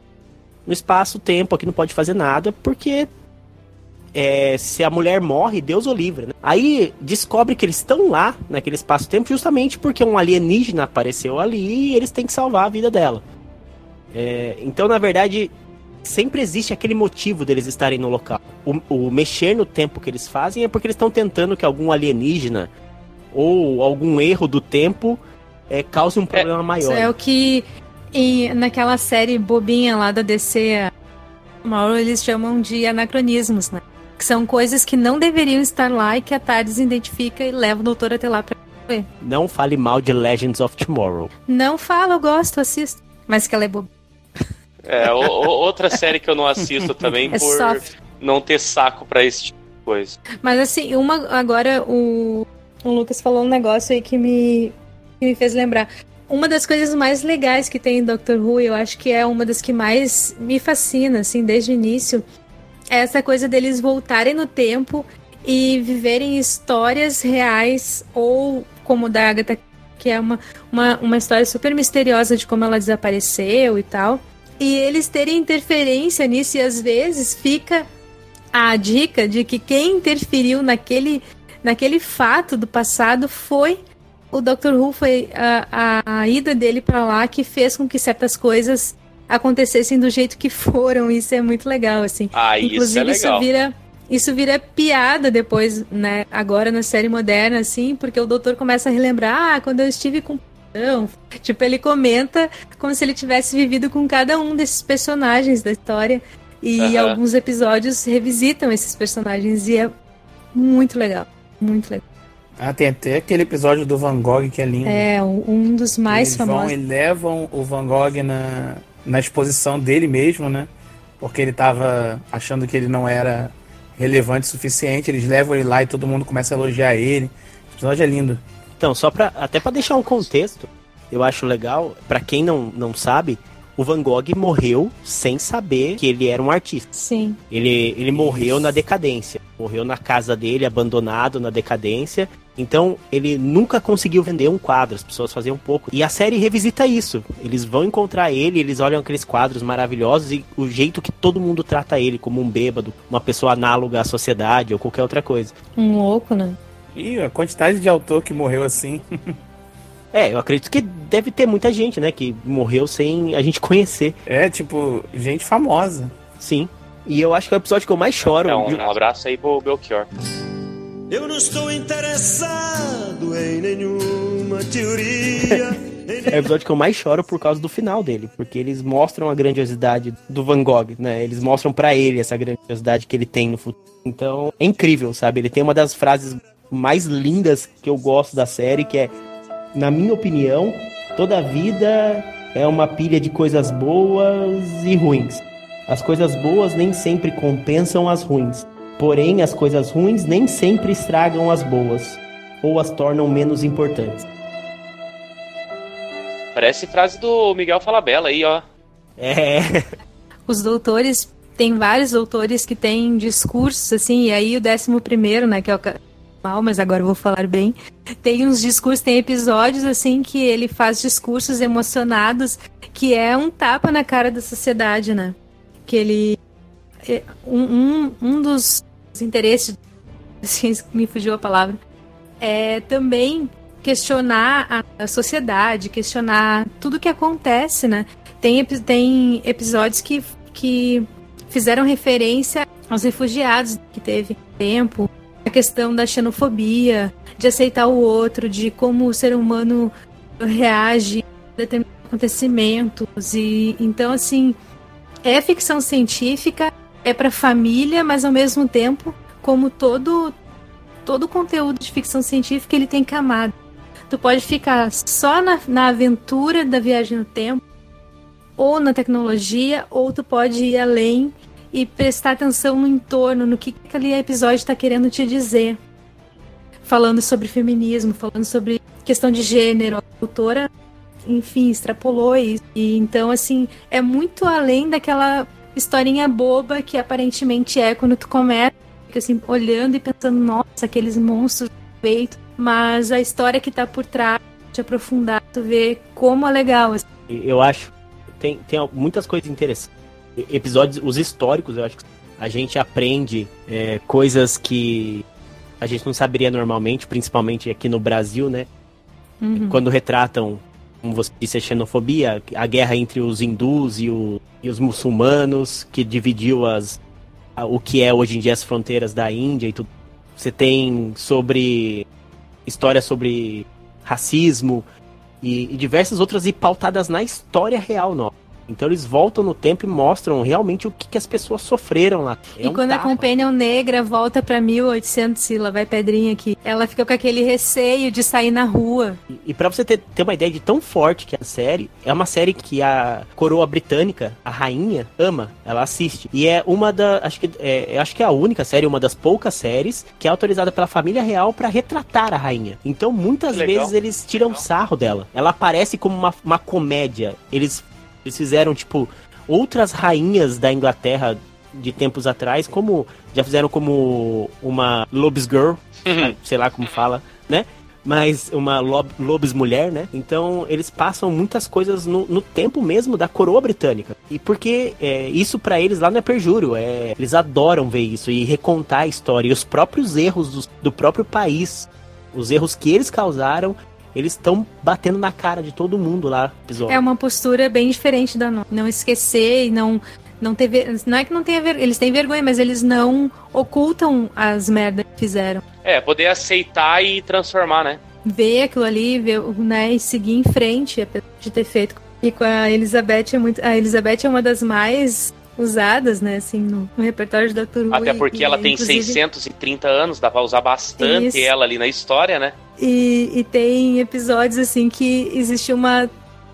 no espaço-tempo aqui, não pode fazer nada, porque é, se a mulher morre, Deus o livre. Né? Aí descobre que eles estão lá, naquele espaço-tempo, justamente porque um alienígena apareceu ali e eles têm que salvar a vida dela. É, então, na verdade, sempre existe aquele motivo deles estarem no local. O, o mexer no tempo que eles fazem é porque eles estão tentando que algum alienígena ou algum erro do tempo é, cause um problema é, maior. Isso é o que em, naquela série bobinha lá da DC, Mauro, eles chamam de anacronismos, né? Que são coisas que não deveriam estar lá e que a TARDIS identifica e leva o doutor até lá pra ver. Não fale mal de Legends of Tomorrow. Não falo, eu gosto, assisto. Mas que ela é boba. É, o, o, outra série que eu não assisto também é por soft. não ter saco pra esse tipo de coisa. Mas assim, uma agora o, o Lucas falou um negócio aí que me, que me fez lembrar. Uma das coisas mais legais que tem em Doctor Who, eu acho que é uma das que mais me fascina, assim, desde o início, é essa coisa deles voltarem no tempo e viverem histórias reais, ou como da Agatha, que é uma, uma, uma história super misteriosa de como ela desapareceu e tal. E eles terem interferência nisso, e às vezes fica a dica de que quem interferiu naquele, naquele fato do passado foi o Dr. Who foi a, a, a ida dele para lá que fez com que certas coisas acontecessem do jeito que foram. Isso é muito legal, assim. Ah, Inclusive, isso é legal. vira isso vira piada depois, né? Agora na série moderna, assim, porque o doutor começa a relembrar, ah, quando eu estive com não. Tipo, ele comenta como se ele tivesse vivido com cada um desses personagens da história. E alguns episódios revisitam esses personagens e é muito legal. Muito legal. Ah, tem até aquele episódio do Van Gogh que é lindo. É um, um dos mais Eles famosos. vão e levam o Van Gogh na, na exposição dele mesmo, né? Porque ele tava achando que ele não era relevante o suficiente. Eles levam ele lá e todo mundo começa a elogiar ele. O episódio é lindo. Então, só pra, até para deixar um contexto, eu acho legal, pra quem não, não sabe, o Van Gogh morreu sem saber que ele era um artista. Sim. Ele, ele morreu na decadência. Morreu na casa dele, abandonado na decadência. Então, ele nunca conseguiu vender um quadro, as pessoas faziam pouco. E a série revisita isso. Eles vão encontrar ele, eles olham aqueles quadros maravilhosos e o jeito que todo mundo trata ele, como um bêbado, uma pessoa análoga à sociedade ou qualquer outra coisa. Um louco, né? E a quantidade de autor que morreu assim. É, eu acredito que deve ter muita gente, né, que morreu sem a gente conhecer. É, tipo, gente famosa. Sim. E eu acho que é o episódio que eu mais choro. Então, um abraço aí pro Belchior. Eu não estou interessado em nenhuma teoria. É o episódio que eu mais choro por causa do final dele, porque eles mostram a grandiosidade do Van Gogh, né? Eles mostram pra ele essa grandiosidade que ele tem no futuro. Então, é incrível, sabe? Ele tem uma das frases mais lindas que eu gosto da série, que é na minha opinião, toda vida é uma pilha de coisas boas e ruins. As coisas boas nem sempre compensam as ruins. Porém, as coisas ruins nem sempre estragam as boas ou as tornam menos importantes. Parece frase do Miguel Falabella aí, ó. É. Os doutores, tem vários doutores que têm discursos, assim, e aí o décimo primeiro, né, que é o mal, mas agora eu vou falar bem. Tem uns discursos, tem episódios, assim, que ele faz discursos emocionados, que é um tapa na cara da sociedade, né? Que ele. é, Um, um, um dos interesses, assim, me fugiu a palavra, é também questionar a, sociedade, questionar tudo que acontece, né? Tem, tem episódios que, que fizeram referência aos refugiados que teve tempo, a questão da xenofobia, de aceitar o outro, de como o ser humano reage a determinados acontecimentos e então assim é ficção científica, é para família, mas ao mesmo tempo, como todo todo conteúdo de ficção científica, ele tem camada. Tu pode ficar só na, na aventura da viagem no tempo, ou na tecnologia, ou tu pode ir além e prestar atenção no entorno, no que aquele episódio está querendo te dizer. Falando sobre feminismo, falando sobre questão de gênero. A autora, enfim, extrapolou isso. E, então, assim, é muito além daquela historinha boba que aparentemente é quando tu começa, fica assim, olhando e pensando, nossa, aqueles monstros feitos. Mas a história que tá por trás, de aprofundar, tu vê como é legal. Assim. Eu acho tem, tem muitas coisas interessantes episódios, os históricos, eu acho que a gente aprende é, coisas que a gente não saberia normalmente, principalmente aqui no Brasil, né? Uhum. Quando retratam, como você disse, a xenofobia, a guerra entre os hindus e, o, e os muçulmanos, que dividiu as, a, o que é hoje em dia as fronteiras da Índia e tudo. Você tem sobre história sobre racismo e, e diversas outras e pautadas na história real nossa. Então eles voltam no tempo e mostram realmente o que, que as pessoas sofreram lá. É e um quando tapa. a Companion negra volta pra 1800 e lá vai Pedrinha aqui, ela fica com aquele receio de sair na rua. E, e para você ter, ter uma ideia de tão forte que é a série, é uma série que a coroa britânica, a rainha, ama, ela assiste. E é uma da, acho que é, acho que é a única série, uma das poucas séries que é autorizada pela família real para retratar a rainha. Então muitas vezes eles tiram sarro dela. Ela aparece como uma, uma comédia. Eles eles fizeram, tipo, outras rainhas da Inglaterra de tempos atrás, como. Já fizeram como uma Lobes Girl, uhum. sei lá como fala, né? Mas uma Lob, Lobes Mulher, né? Então eles passam muitas coisas no, no tempo mesmo da coroa britânica. E porque é, isso para eles lá não é perjúrio, é, eles adoram ver isso e recontar a história e os próprios erros do, do próprio país os erros que eles causaram eles estão batendo na cara de todo mundo lá episódio. É uma postura bem diferente da não, não esquecer e não não ter não é que não tenha ver, eles têm vergonha, mas eles não ocultam as merdas que fizeram. É, poder aceitar e transformar, né? Ver aquilo ali, ver, né, e seguir em frente, de ter feito. E com a Elizabeth é muito, a Elizabeth é uma das mais usadas, né, assim, no, no repertório Dr. Who. Até porque e, ela tem inclusive... 630 anos, dá pra usar bastante Isso. ela ali na história, né? E, e tem episódios, assim, que existe uma,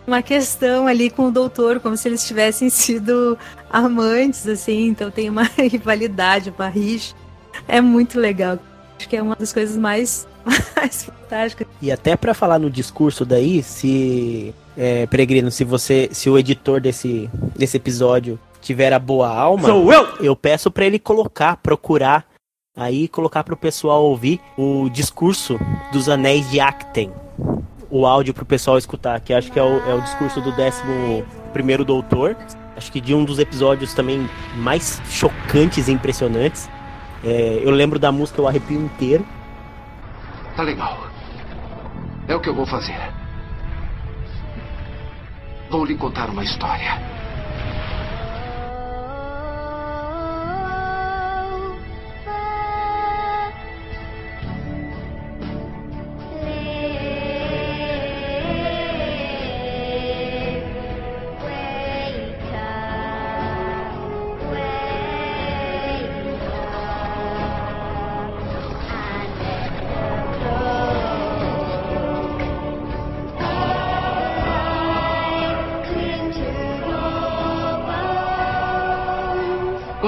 uma questão ali com o doutor, como se eles tivessem sido amantes, assim, então tem uma rivalidade, uma rixa. É muito legal. Acho que é uma das coisas mais, mais fantásticas. E até para falar no discurso daí, se é, Peregrino, se você, se o editor desse, desse episódio tiver a boa alma, Sou eu, eu peço para ele colocar, procurar aí colocar para o pessoal ouvir o discurso dos Anéis de Acten. O áudio para o pessoal escutar, que acho que é o, é o discurso do 11 primeiro doutor. Acho que de um dos episódios também mais chocantes e impressionantes. É, eu lembro da música, eu arrepio inteiro. Tá legal. É o que eu vou fazer. Vou lhe contar uma história.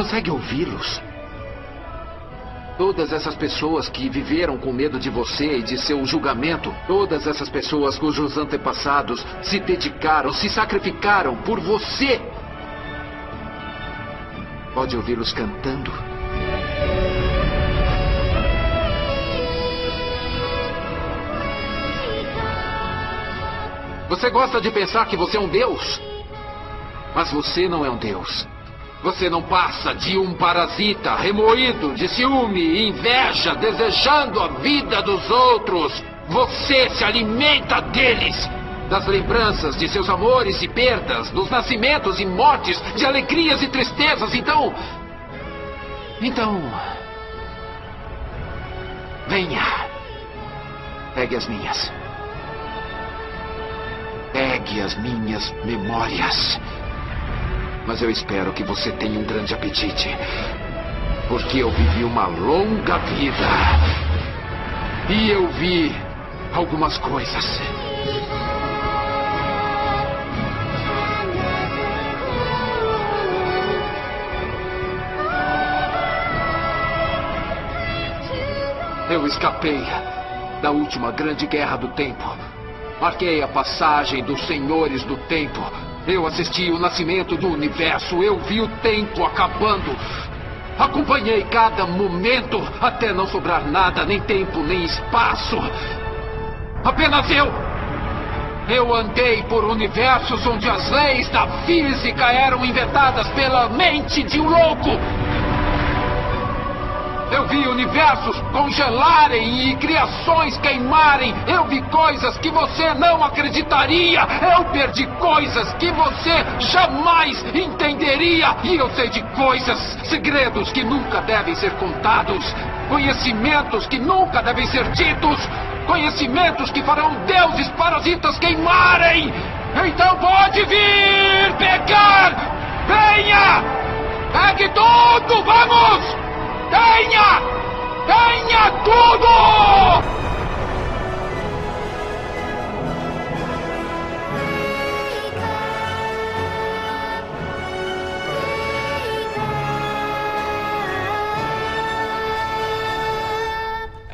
Consegue ouvi-los? Todas essas pessoas que viveram com medo de você e de seu julgamento, todas essas pessoas cujos antepassados se dedicaram, se sacrificaram por você. Pode ouvi-los cantando? Você gosta de pensar que você é um Deus? Mas você não é um Deus. Você não passa de um parasita remoído de ciúme e inveja, desejando a vida dos outros. Você se alimenta deles. Das lembranças de seus amores e perdas, dos nascimentos e mortes, de alegrias e tristezas. Então, Então. Venha. Pegue as minhas. Pegue as minhas memórias. Mas eu espero que você tenha um grande apetite. Porque eu vivi uma longa vida. E eu vi algumas coisas. Eu escapei da última grande guerra do tempo. Marquei a passagem dos senhores do tempo. Eu assisti o nascimento do universo. Eu vi o tempo acabando. Acompanhei cada momento até não sobrar nada, nem tempo, nem espaço. Apenas eu. Eu andei por universos onde as leis da física eram inventadas pela mente de um louco. Eu vi universos congelarem e criações queimarem. Eu vi coisas que você não acreditaria. Eu perdi coisas que você jamais entenderia. E eu sei de coisas, segredos que nunca devem ser contados. Conhecimentos que nunca devem ser ditos. Conhecimentos que farão deuses parasitas queimarem. Então pode vir pegar. Venha! Pegue tudo, vamos! Tenha! Tenha tudo!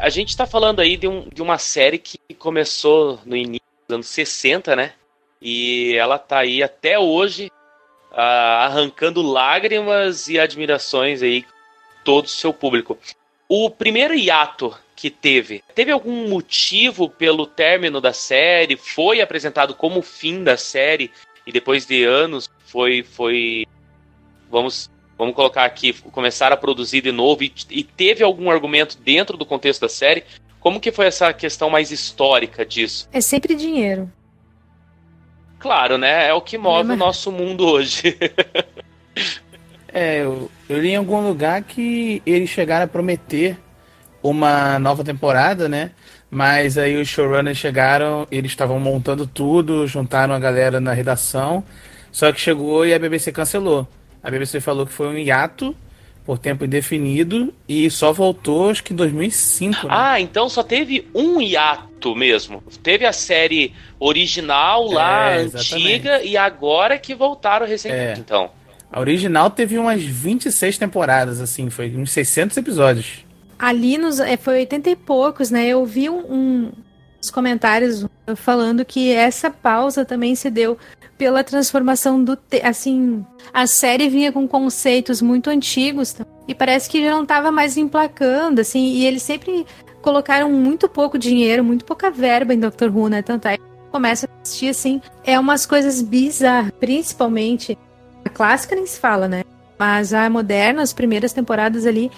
A gente está falando aí de, um, de uma série que começou no início dos anos 60, né? E ela tá aí até hoje, uh, arrancando lágrimas e admirações aí todo o seu público. O primeiro hiato que teve, teve algum motivo pelo término da série? Foi apresentado como fim da série e depois de anos foi foi vamos vamos colocar aqui começar a produzir de novo e, e teve algum argumento dentro do contexto da série? Como que foi essa questão mais histórica disso? É sempre dinheiro. Claro, né? É o que move é, mas... o nosso mundo hoje. É, eu, eu li em algum lugar que eles chegaram a prometer uma nova temporada, né? Mas aí os showrunners chegaram, eles estavam montando tudo, juntaram a galera na redação, só que chegou e a BBC cancelou. A BBC falou que foi um hiato por tempo indefinido e só voltou acho que em 2005. Né? Ah, então só teve um hiato mesmo. Teve a série original lá, é, antiga, e agora que voltaram recentemente, é. então. A original teve umas 26 temporadas, assim, foi uns 600 episódios. Ali nos, é, foi 80 e poucos, né? Eu vi um, um, uns comentários falando que essa pausa também se deu pela transformação do. Te assim, a série vinha com conceitos muito antigos e parece que já não estava mais emplacando, assim, e eles sempre colocaram muito pouco dinheiro, muito pouca verba em Doctor Who, né? Tanto é que começa a assistir, assim, é umas coisas bizarras, principalmente clássica nem se fala, né? Mas a moderna, as primeiras temporadas ali,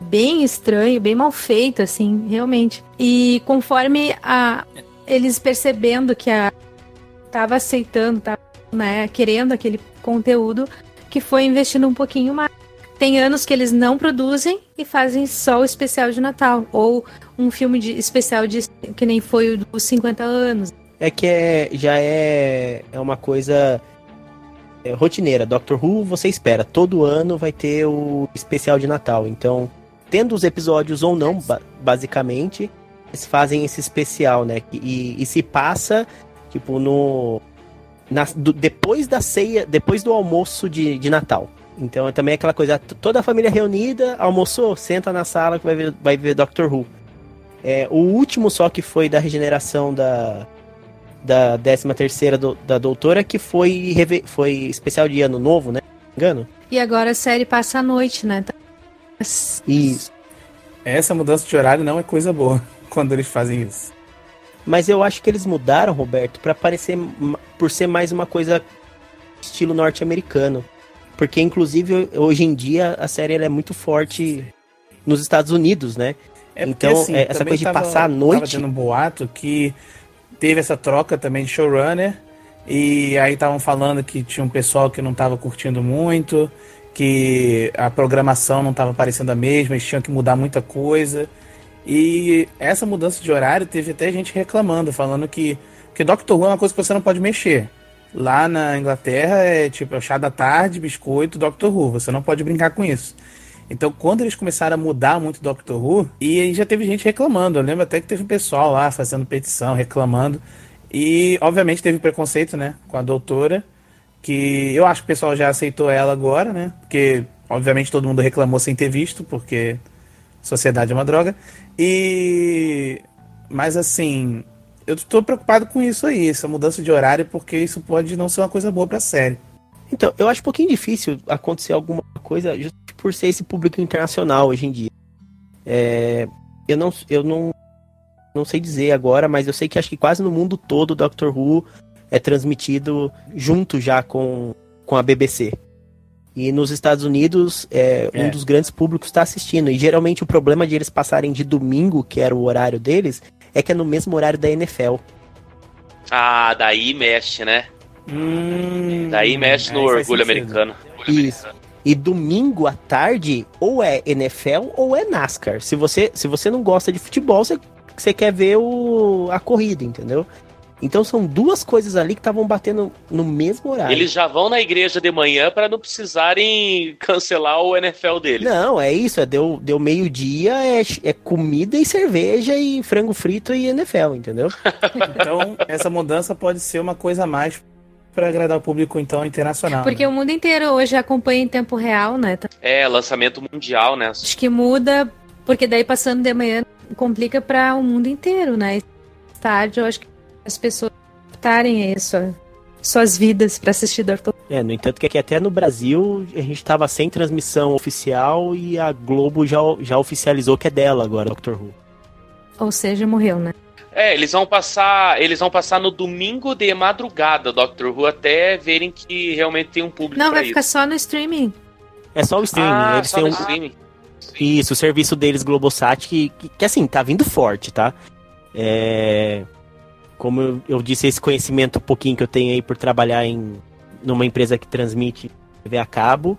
bem estranho, bem mal feito, assim, realmente. E conforme a, eles percebendo que a tava aceitando, tava, né, querendo aquele conteúdo, que foi investindo um pouquinho mais. Tem anos que eles não produzem e fazem só o especial de Natal. Ou um filme de, especial de que nem foi o dos 50 anos. É que é, já é, é uma coisa é, rotineira. Doctor Who, você espera, todo ano vai ter o especial de Natal. Então, tendo os episódios ou não, ba basicamente, eles fazem esse especial, né? E, e se passa, tipo, no. Na, do, depois da ceia, depois do almoço de, de Natal. Então é também aquela coisa, toda a família reunida, almoçou, senta na sala que vai ver, vai ver Doctor Who. É, o último só que foi da regeneração da, da 13 terceira do, da doutora, que foi, foi especial de ano novo, né? Engano? E agora a série passa à noite, né? Isso. Essa mudança de horário não é coisa boa quando eles fazem isso. Mas eu acho que eles mudaram, Roberto, para parecer por ser mais uma coisa estilo norte-americano. Porque inclusive hoje em dia a série é muito forte nos Estados Unidos, né? É porque, então, assim, é, essa coisa de passar a noite. Tava tendo um boato que teve essa troca também de showrunner. E aí estavam falando que tinha um pessoal que não estava curtindo muito, que a programação não estava parecendo a mesma, eles tinham que mudar muita coisa. E essa mudança de horário teve até gente reclamando, falando que, que Doctor Who é uma coisa que você não pode mexer. Lá na Inglaterra é tipo é chá da tarde, biscoito, Doctor Who. Você não pode brincar com isso. Então, quando eles começaram a mudar muito Doctor Who, e aí já teve gente reclamando. Eu lembro até que teve um pessoal lá fazendo petição, reclamando. E, obviamente, teve preconceito, né, com a doutora. Que eu acho que o pessoal já aceitou ela agora, né? Porque, obviamente, todo mundo reclamou sem ter visto, porque sociedade é uma droga. E. Mas, assim, eu tô preocupado com isso aí, essa mudança de horário, porque isso pode não ser uma coisa boa pra série. Então, eu acho um pouquinho difícil acontecer alguma coisa just por ser esse público internacional hoje em dia. É, eu não, eu não, não sei dizer agora, mas eu sei que acho que quase no mundo todo o Doctor Who é transmitido junto já com, com a BBC. E nos Estados Unidos, é, É. um dos grandes públicos está assistindo. E geralmente o problema de eles passarem de domingo, que era o horário deles, é que é no mesmo horário da NFL. Ah, daí mexe, né? Hum, Daí mexe no orgulho americano. Isso. E domingo à tarde, ou é NFL ou é NASCAR. Se você, se você não gosta de futebol, você, você quer ver o, a corrida, entendeu? Então são duas coisas ali que estavam batendo no mesmo horário. Eles já vão na igreja de manhã para não precisarem cancelar o NFL deles. Não, é isso, é deu, deu meio-dia, é, é comida e cerveja e frango frito e NFL, entendeu? Então, essa mudança pode ser uma coisa a mais para agradar o público, então, internacional. Porque né? o mundo inteiro hoje acompanha em tempo real, né? Então, É, lançamento mundial, né? Acho que muda, porque daí passando de manhã complica para o mundo inteiro, né? Tarde, eu acho que as pessoas adaptarem a isso, a suas vidas para assistir Doctor Who. É, no entanto que aqui até no Brasil a gente tava sem transmissão oficial e a Globo já, já oficializou que é dela agora, Doctor Who. Ou seja, morreu, né? É, eles vão passar, eles vão passar no domingo de madrugada, Doctor Who, até verem que realmente tem um público Não, pra vai ficar isso. só no streaming. É só o streaming, Ah, eles só têm no um, streaming. Isso, o serviço deles, Globosat, que, que, que, assim, tá vindo forte, tá? É, como eu, eu disse, esse conhecimento um pouquinho que eu tenho aí por trabalhar em numa empresa que transmite TV a cabo,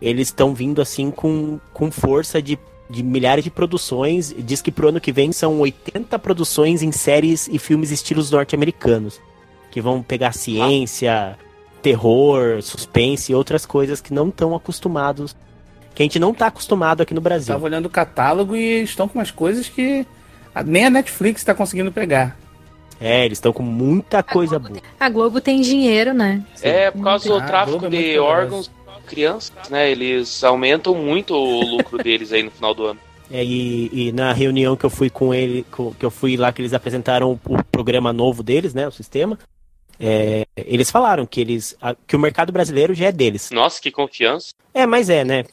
eles estão vindo assim com, com força de, de milhares de produções. Diz que pro ano que vem são 80 produções em séries e filmes estilos norte-americanos. Que vão pegar ciência, terror, suspense e outras coisas que não estão acostumados. Que a gente não tá acostumado aqui no Brasil. Tava olhando o catálogo e estão com umas coisas que a- nem a Netflix está conseguindo pegar. É, eles estão com muita coisa boa. A Globo tem dinheiro, né? É, por causa do Ah, tráfico é de órgãos crianças, né? Eles aumentam muito o lucro deles aí no final do ano. É, e, e na reunião que eu fui com ele, com- que eu fui lá, que eles apresentaram o programa novo deles, né? O sistema. é, eles falaram que eles. a- que o mercado brasileiro já é deles. Nossa, que confiança. É, mas é, né?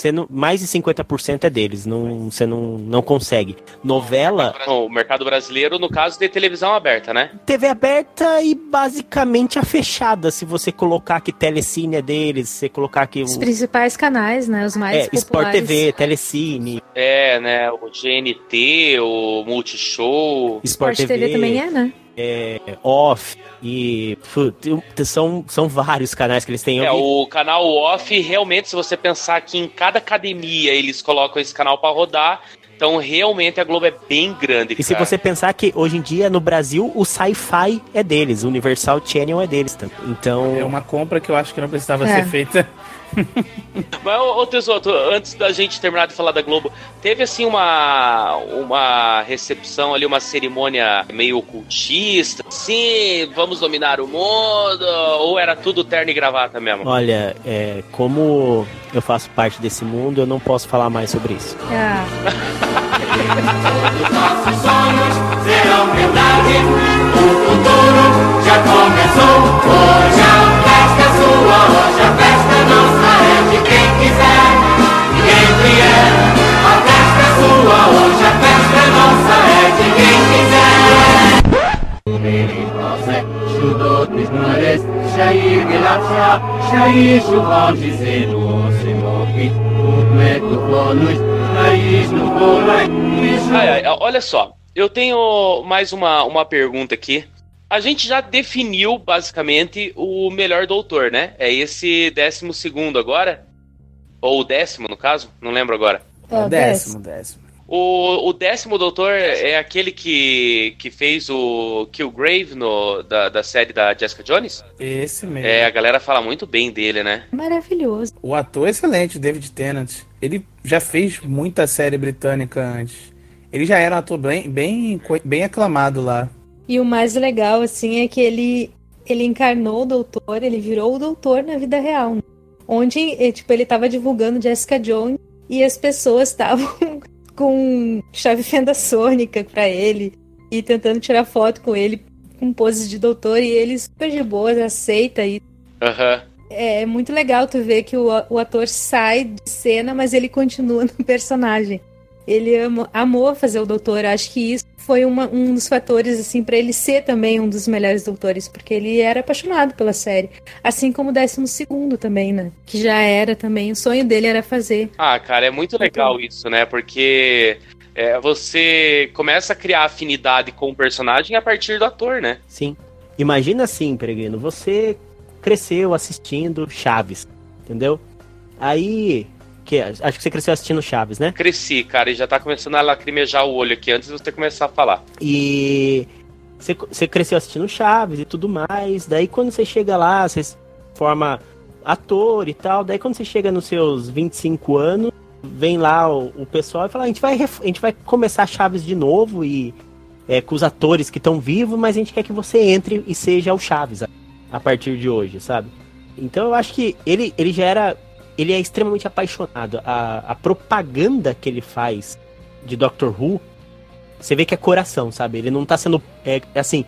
Você não, mais de 50% é deles, não, você não, não consegue. Novela, o mercado brasileiro, no caso de televisão aberta, né? TV aberta e basicamente a fechada. Se você colocar que Telecine é deles, se você colocar que Os o. principais canais, né? Os mais É, Sport populares. TV, Telecine, É, né? O GNT, o Multishow. Sport, Sport TV também é, né? É, Off e putz, são, são vários canais que eles têm. É, o canal off, realmente, se você pensar que em cada academia eles colocam esse canal pra rodar, então realmente a Globo é bem grande. E se cara. você pensar que hoje em dia no Brasil o Sci-Fi é deles, o Universal Channel é deles também. Então, É uma compra que eu acho que não precisava É. ser feita. Mas, ô, ô Tesouro, antes da gente terminar de falar da Globo, teve assim uma, uma recepção ali, uma cerimônia meio ocultista, sim, vamos dominar o mundo, ou era tudo terno e gravata mesmo? olha, é, como eu faço parte desse mundo, eu não posso falar mais sobre isso. Ah, Nossos sonhos serão verdade. O futuro já começou. Hoje a festa é sua, hoje a festa de quem quiser. quem quer. a festa sua hoje, a festa nossa é de quem quiser. Чудотный знарец, шаи o шаи шувам жизену, симоки, утмету хонусь, шаи шнуфонай, Ai, ai, olha só, eu tenho mais uma, uma pergunta aqui a gente já definiu basicamente o melhor doutor, né? É esse décimo segundo agora. Ou o décimo, no caso? Não lembro agora. É, o décimo, décimo. O, o décimo doutor é aquele que, que fez o Killgrave no, da, da série da Jessica Jones? Esse mesmo. É, a galera fala muito bem dele, né? Maravilhoso. O ator é excelente, o David Tennant. Ele já fez muita série britânica antes. Ele já era um ator bem, bem, bem aclamado lá. E o mais legal, assim, é que ele, ele encarnou o doutor, ele virou o doutor na vida real. né? Onde, tipo, ele tava divulgando Jessica Jones e as pessoas estavam com chave fenda sônica pra ele e tentando tirar foto com ele com poses de doutor e ele super de boas, aceita e Aham. é muito legal tu ver que o, o ator sai de cena, mas ele continua no personagem. Ele amou, amou fazer o doutor. Acho que isso foi uma- um dos fatores, assim, para ele ser também um dos melhores doutores, porque ele era apaixonado pela série. Assim como o décimo segundo também, né? Que já era também. O sonho dele era fazer. Ah, cara, é muito legal isso, né? Porque é, você começa a criar afinidade com o personagem a partir do ator, né? Sim. Imagina assim, Peregrino, você cresceu assistindo Chaves, entendeu? Aí, que acho que você cresceu assistindo Chaves, né? Cresci, cara, e já tá começando a lacrimejar o olho aqui antes de você começar a falar. E você, você cresceu assistindo Chaves e tudo mais. Daí quando você chega lá, você forma ator e tal. Daí quando você chega nos seus 25 anos, vem lá o, o pessoal e fala: a gente, vai, a gente vai começar Chaves de novo e é, com os atores que estão vivos, mas a gente quer que você entre e seja o Chaves a, a partir de hoje, sabe? Então eu acho que ele, ele já era. Ele é extremamente apaixonado. A, a propaganda que ele faz de Doctor Who você vê que é coração, sabe? Ele não tá sendo. É, é assim.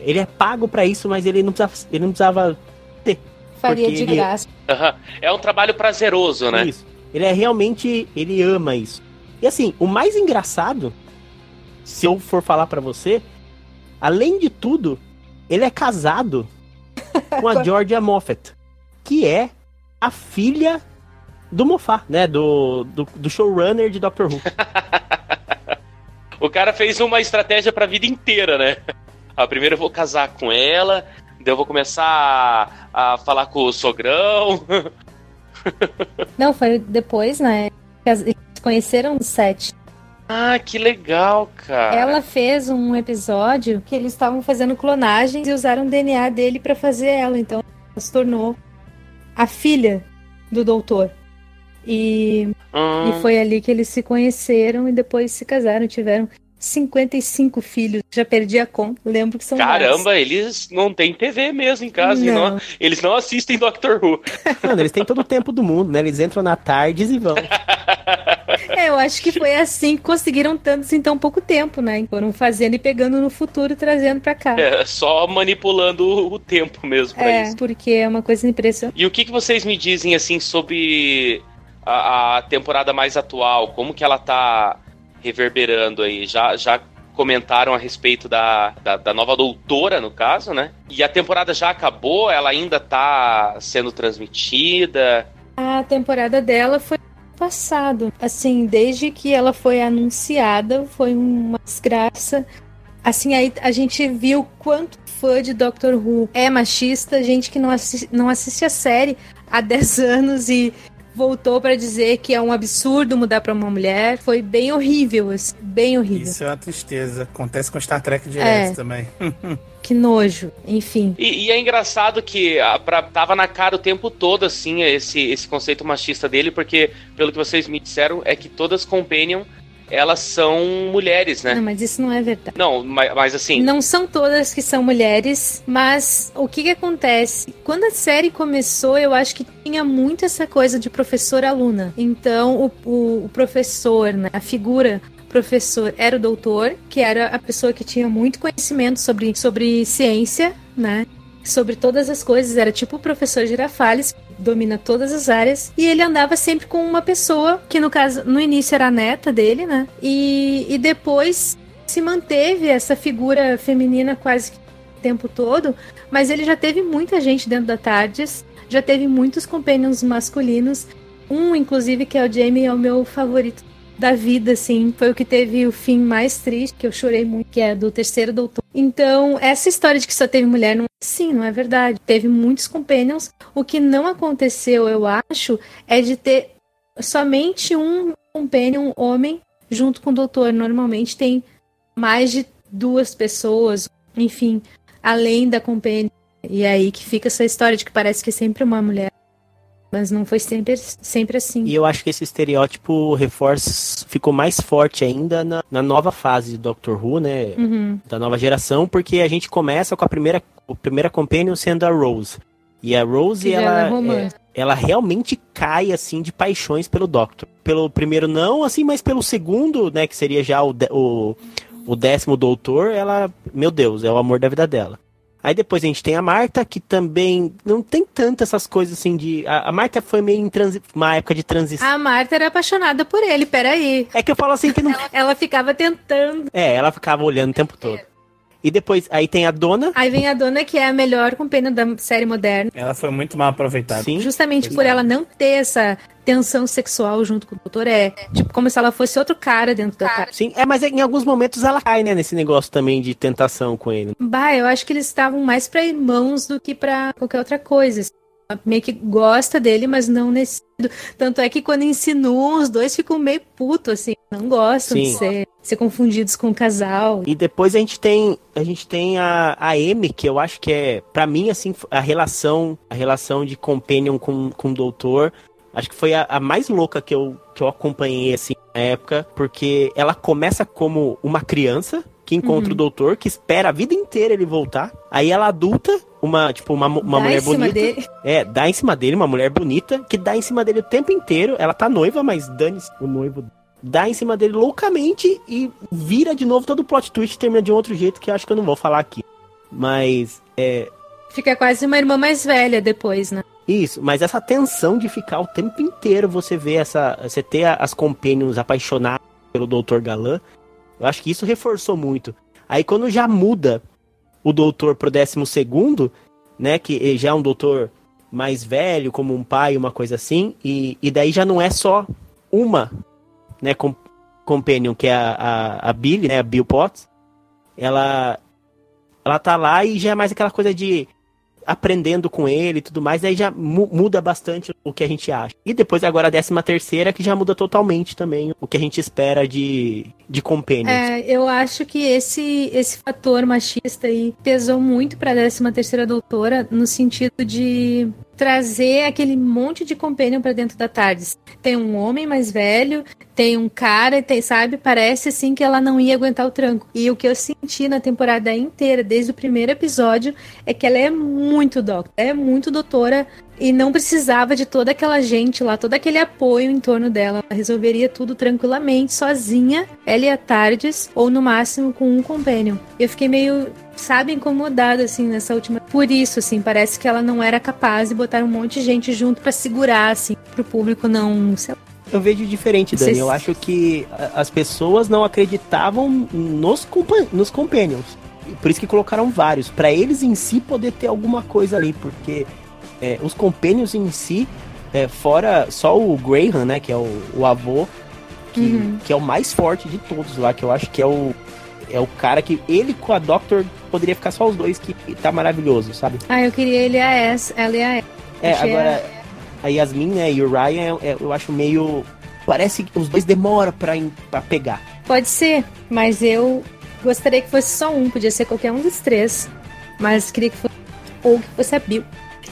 Ele é pago pra isso, mas ele não precisava. Ele não precisava ter. Faria de ele- graça. Aham. É um trabalho prazeroso, né? Isso. Ele é realmente. Ele ama isso. E assim, o mais engraçado, se eu for falar pra você, além de tudo, ele é casado com a Georgia Moffat, que é a filha do Moffat, né? Do, do, do showrunner de Doctor Who. O cara fez uma estratégia pra vida inteira, né? Ah, primeiro eu vou casar com ela, daí eu vou começar a, a falar com o sogrão. Não, foi depois, né? Eles conheceram no set. Ah, que legal, cara. Ela fez um episódio que eles estavam fazendo clonagem e usaram o DNA dele pra fazer ela. Então, ela se tornou a filha do doutor. E, Hum, e foi ali que eles se conheceram e depois se casaram. Tiveram 55 filhos. Já perdi a conta. Lembro que são vários. Caramba, eles não têm TV mesmo em casa. e Não. não- eles não assistem Doctor Who. Mano, eles têm todo o tempo do mundo, né? Eles entram na tardes e vão. É, eu acho que foi assim que conseguiram tantos em tão pouco tempo, né? Foram fazendo e pegando no futuro e trazendo pra cá. É, só manipulando o o tempo mesmo pra É, isso. porque é uma coisa impressionante. E o que, que vocês me dizem, assim, sobre a, a temporada mais atual? Como que ela tá reverberando aí? Já, já comentaram a respeito da, da, da nova doutora, no caso, né? E a temporada já acabou? Ela ainda tá sendo transmitida? A temporada dela foi passado. Assim, desde que ela foi anunciada, foi uma desgraça. Assim, aí a gente viu quanto fã de Doctor Who é machista, gente que não, assi não assiste a série há 10 anos e voltou pra dizer que é um absurdo mudar pra uma mulher. Foi bem horrível, assim, bem horrível. Isso é uma tristeza. Acontece com Star Trek direto É. também. Que nojo, enfim. E, e é engraçado que a, pra, tava na cara o tempo todo, assim, esse, esse conceito machista dele, porque, pelo que vocês me disseram, é que todas Companion, elas são mulheres, né? Não, mas isso não é verdade. Não, mas, mas assim, Não são todas que são mulheres, mas o que que acontece? Quando a série começou, eu acho que tinha muito essa coisa de professor-aluna. Então, o, o- o professor, né, a figura professor era o doutor, que era a pessoa que tinha muito conhecimento sobre, sobre ciência, né? Sobre todas as coisas, era tipo o professor Girafales, domina todas as áreas, e ele andava sempre com uma pessoa, que no caso, no início era a neta dele, né? E, e depois se manteve essa figura feminina quase que o tempo todo, mas ele já teve muita gente dentro da Tardes, já teve muitos companions masculinos, um inclusive que é o Jamie é o meu favorito da vida, assim, foi o que teve o fim mais triste, que eu chorei muito, que é do terceiro doutor. Então, essa história de que só teve mulher, não, sim, não é verdade. Teve muitos companions. O que não aconteceu, eu acho, é de ter somente um companion, homem, junto com o doutor. Normalmente tem mais de duas pessoas, enfim, além da companion. E é aí que fica essa história de que parece que é sempre uma mulher. Mas não foi sempre, sempre assim. E eu acho que esse estereótipo reforça, ficou mais forte ainda na, na nova fase de Doctor Who, né? Uhum. Da nova geração, porque a gente começa com a primeira, a primeira companion sendo a Rose. E a Rose, já ela, é ela realmente cai, assim, de paixões pelo Doctor. Pelo primeiro não, assim, mas pelo segundo, né, que seria já o, o, o décimo doutor, ela, meu Deus, é o amor da vida dela. Aí depois a gente tem a Marta, que também não tem tanto essas coisas assim de. A, a Marta foi meio em transi... uma época de transição. A Marta era apaixonada por ele, peraí. É que eu falo assim que não. Ela ficava tentando. É, ela ficava olhando o tempo todo. E depois, aí tem a dona. Aí vem a dona, que é a melhor companion da série moderna. Ela foi muito mal aproveitada. Sim. Justamente por ela não ter essa tensão sexual junto com o doutor. É tipo como se ela fosse outro cara dentro da casa. Sim, é, mas em alguns momentos ela cai, né, nesse negócio também de tentação com ele. Bah, eu acho que eles estavam mais pra irmãos do que pra qualquer outra coisa. assim. Ela meio que gosta dele, mas não nesse. Tanto é que quando insinuam, os dois ficam meio puto, assim. Não gostam de Sim. ser, ser confundidos com o casal. E depois a gente tem a gente tem a, a Amy, que eu acho que é, pra mim, assim, a relação a relação de companion com, com o doutor. Acho que foi a, a mais louca que eu, que eu acompanhei, assim, na época. Porque ela começa como uma criança que encontra Uhum. o doutor, que espera a vida inteira ele voltar. Aí ela adulta, uma, tipo, uma, uma Dá mulher bonita. dele. É, dá em cima dele, uma mulher bonita, que dá em cima dele o tempo inteiro. Ela tá noiva, mas dane-se o noivo. Dá em cima dele loucamente e vira de novo todo o plot twist e termina de um outro jeito que eu acho que eu não vou falar aqui. Mas, é. Fica quase uma irmã mais velha depois, né? Isso, mas essa tensão de ficar o tempo inteiro você vê essa. Você ter as companions apaixonadas pelo Dr. Galan, eu acho que isso reforçou muito. Aí quando já muda o doutor pro décimo segundo, né? Que já é um doutor mais velho, como um pai, uma coisa assim, e, e daí já não é só uma, né, com, companion, que é a, a, a Billy, né, a Bill Potts, ela, ela tá lá e já é mais aquela coisa de aprendendo com ele e tudo mais, aí já mu- muda bastante o que a gente acha. E depois agora a décima terceira, que já muda totalmente também o que a gente espera de, de companions. É, eu acho que esse, esse fator machista aí pesou muito pra 13 terceira doutora no sentido de trazer aquele monte de companion pra dentro da TARDIS. Tem um homem mais velho, tem um cara, tem, sabe? Parece assim que ela não ia aguentar o tranco. E o que eu senti na temporada inteira, desde o primeiro episódio, é que ela é muito doctor, é muito doutora e não precisava de toda aquela gente lá, todo aquele apoio em torno dela. Ela resolveria tudo tranquilamente, sozinha, ela e a Tardes, ou no máximo com um companion. Eu fiquei meio, sabe, incomodada, assim, nessa última. Por isso, assim, parece que ela não era capaz de botar um monte de gente junto pra segurar, assim, pro público não. Sei lá. Eu vejo diferente, Dani. Eu acho que as pessoas não acreditavam nos, compa nos companions. Por isso que colocaram vários. Pra eles em si poder ter alguma coisa ali. Porque é, os companions em si, é, fora só o Graham, né? Que é o, o avô, que, Uhum. que é o mais forte de todos lá. Que eu acho que é o, é o cara que ele com a Doctor poderia ficar só os dois, que tá maravilhoso, sabe? Ah, eu queria ele a S, ela e a S. É, agora a Yasmin né, e o Ryan, é- eu acho meio. Parece que os dois demoram pra, pra pegar. Pode ser, mas eu gostaria que fosse só um, podia ser qualquer um dos três. Mas queria que fosse. Ou que fosse a Bill.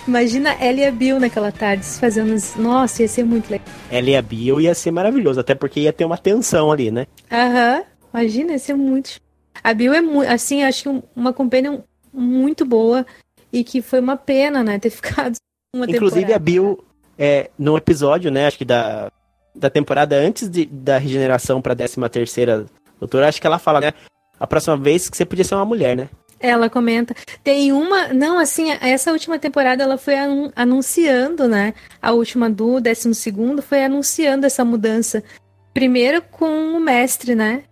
Imagina ela e a Bill naquela tarde fazendo. Nossa, ia ser muito legal. Ela e a Bill ia ser maravilhoso, até porque ia ter uma tensão ali, né? Aham. Imagina, ia ser muito. A Bill é muito. Assim, acho que um- uma companion muito boa. E que foi uma pena, né? Ter ficado uma Inclusive a temporada. Bill, é, no episódio, né, acho que da, da temporada antes de- da regeneração pra 13 terceira doutora, acho que ela fala, né? A próxima vez que você podia ser uma mulher, né? Ela comenta. Tem uma. Não, assim, essa última temporada ela foi anun- anunciando, né? A última do 12 segundo foi anunciando essa mudança. Primeiro com o mestre, né?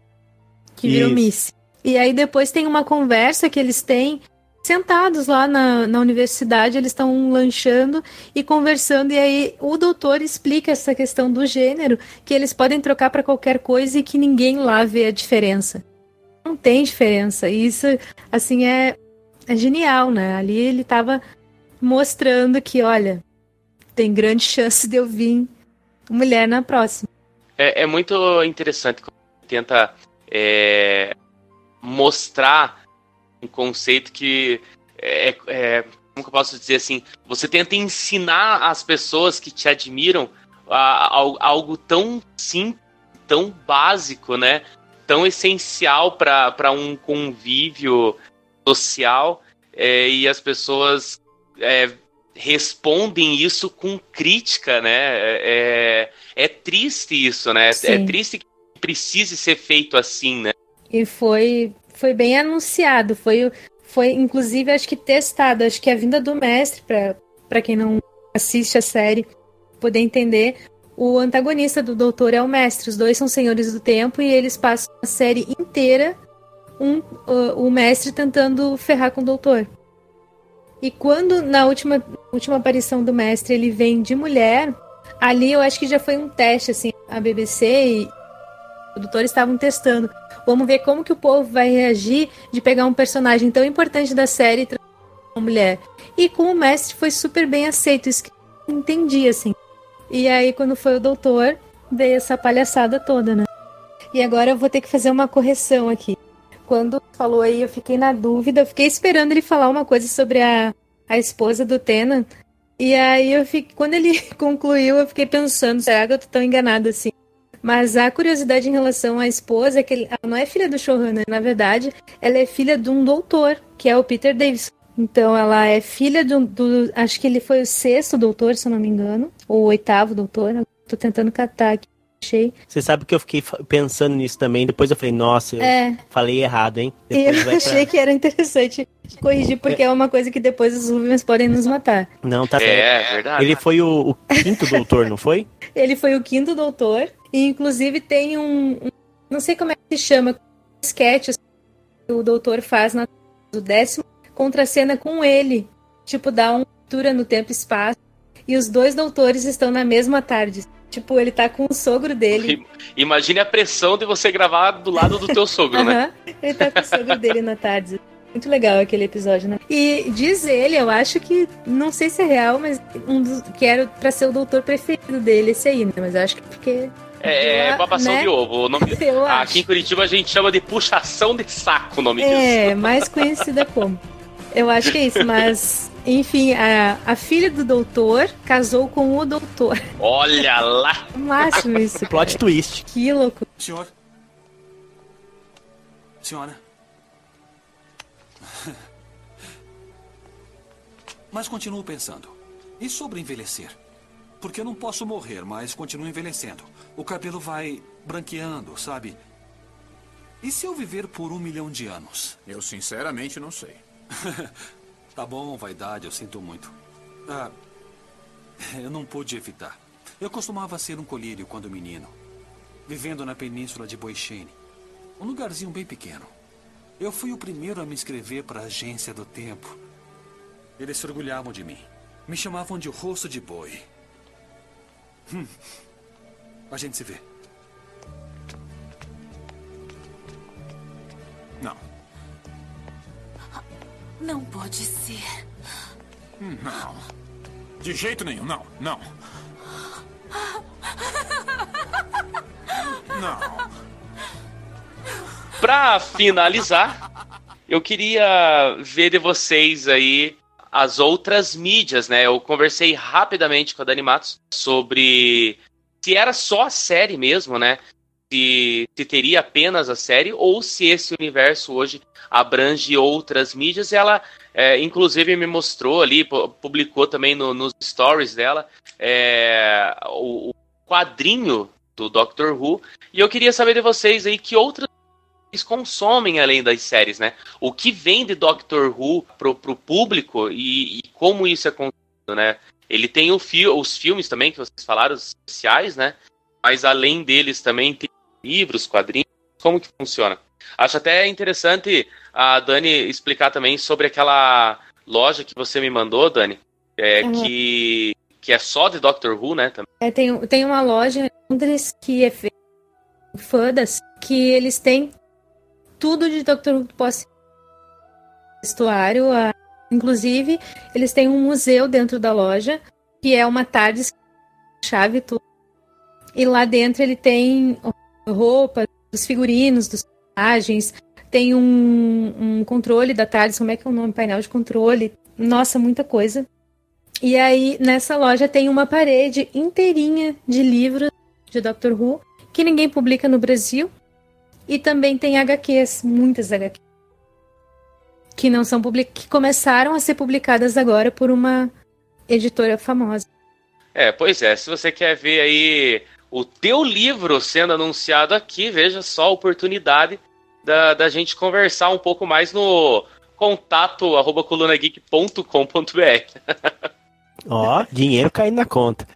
Que virou Isso. Miss. E aí depois tem uma conversa que eles têm sentados lá na, na universidade, eles estão lanchando e conversando, e aí o doutor explica essa questão do gênero, que eles podem trocar para qualquer coisa e que ninguém lá vê a diferença. Não tem diferença. E isso, assim, é, é genial, né? Ali ele tava mostrando que, olha, tem grande chance de eu vir mulher na próxima. É, é muito interessante quando tenta é, mostrar um conceito que é, é, como que eu posso dizer assim, você tenta ensinar as pessoas que te admiram a, a, algo tão simples, tão básico, né? Tão essencial para um convívio social é, e as pessoas é, respondem isso com crítica, né? É, é, é triste isso, né? É Sim. É triste que precise ser feito assim, né? E foi, foi bem anunciado, foi, foi inclusive acho que testado, acho que a vinda do mestre para quem não assiste a série poder entender, o antagonista do doutor é o mestre, os dois são senhores do tempo e eles passam a série inteira um, uh, o mestre tentando ferrar com o doutor. E quando na última, última aparição do mestre ele vem de mulher, ali eu acho que já foi um teste, assim, a BBC e o doutor estavam testando. Vamos ver como que o povo vai reagir de pegar um personagem tão importante da série e uma mulher. E com o mestre foi super bem aceito, isso que eu entendi, assim. E aí, quando foi o doutor, veio essa palhaçada toda, né? E agora eu vou ter que fazer uma correção aqui quando falou aí, eu fiquei na dúvida, eu fiquei esperando ele falar uma coisa sobre a, a esposa do Tenant. E aí eu fiquei, quando ele concluiu, eu fiquei pensando, será que eu tô tão enganada assim? Mas a curiosidade em relação à esposa é que ela não é filha do showrunner, na verdade, ela é filha de um doutor, que é o Peter Davis. Então ela é filha do, do acho que ele foi o sexto doutor, se eu não me engano, ou o oitavo doutor. Tô tentando catar aqui achei. Você sabe que eu fiquei pensando nisso também. Depois eu falei, nossa, eu É. falei errado, hein? E Depois eu vai pra- achei que era interessante corrigir, porque é uma coisa que depois os Rubens podem nos matar. Não, tá certo. É, verdade. Ele foi o, o quinto doutor, não foi? Ele foi o quinto doutor, e inclusive tem um. um- não sei como é que se chama, um sketch que o doutor faz na do décimo, contracena com ele. Tipo, dá uma cultura no tempo e espaço. E os dois doutores estão na mesma tarde. Tipo, ele tá com o sogro dele. Imagine a pressão de você gravar do lado do teu sogro, né? Ele tá com o sogro dele na tarde. Muito legal aquele episódio, né? E diz ele, eu acho que, não sei se é real, mas um dos, que era pra ser o doutor preferido dele, esse aí, né? Mas eu acho que porque. É, é babação né? de ovo. O nome... Eu acho. Aqui em Curitiba a gente chama de puxação de saco o nome disso. É, mais conhecida como. Eu acho que é isso, mas. Enfim, a, a filha do doutor casou com o doutor. Olha lá! Máximo isso. Plot twist. Que louco. Senhor? Senhora? Mas continuo pensando. E sobre envelhecer? Porque eu não posso morrer, mas continuo envelhecendo. O cabelo vai branqueando, sabe? E se eu viver por um milhão de anos? Eu sinceramente não sei. tá bom, vaidade, eu sinto muito. Ah, eu não pude evitar. Eu costumava ser um colírio quando menino, vivendo na península de Boichene, um lugarzinho bem pequeno. Eu fui o primeiro a me inscrever para a agência do tempo. Eles se orgulhavam de mim. Me chamavam de rosto de boi. Hum. A gente se vê. Não. Não pode ser. Não. De jeito nenhum, não, não. Não. Pra finalizar, eu queria ver de vocês aí as outras mídias, né? Eu conversei rapidamente com a Dani Matos sobre se era só a série mesmo, né? Se, se teria apenas a série ou se esse universo hoje abrange outras mídias. Ela, é, inclusive, me mostrou ali, pu- publicou também no- nos stories dela é, o, o quadrinho do Doctor Who. E eu queria saber de vocês aí que outras consomem além das séries, né? O que vem de Doctor Who pro, pro público e, e como isso é conduzido, né? Ele tem fi os filmes também, que vocês falaram, os especiais, né? Mas além deles também tem livros, quadrinhos, como que funciona? Acho até interessante a Dani explicar também sobre aquela loja que você me mandou, Dani, é, Uhum. que, que é só de Doctor Who, né? Também. É, tem, tem uma loja em Londres que é feita em Fodas, que eles têm tudo de Doctor Who que possa vestuário. a- Inclusive, eles têm um museu dentro da loja, que é uma tarde chave tudo. E lá dentro ele tem roupa dos figurinos, dos personagens, tem um, um controle da Thales, como é que é o nome? Painel de controle. Nossa, muita coisa. E aí, nessa loja tem uma parede inteirinha de livros de Doctor Who, que ninguém publica no Brasil. E também tem HQs, muitas HQs. Que não são public... que começaram a ser publicadas agora por uma editora famosa. É, pois é, se você quer ver aí o teu livro sendo anunciado aqui, veja só a oportunidade da, da gente conversar um pouco mais no contato arroba colunageek.com.br. Ó, dinheiro caindo na conta.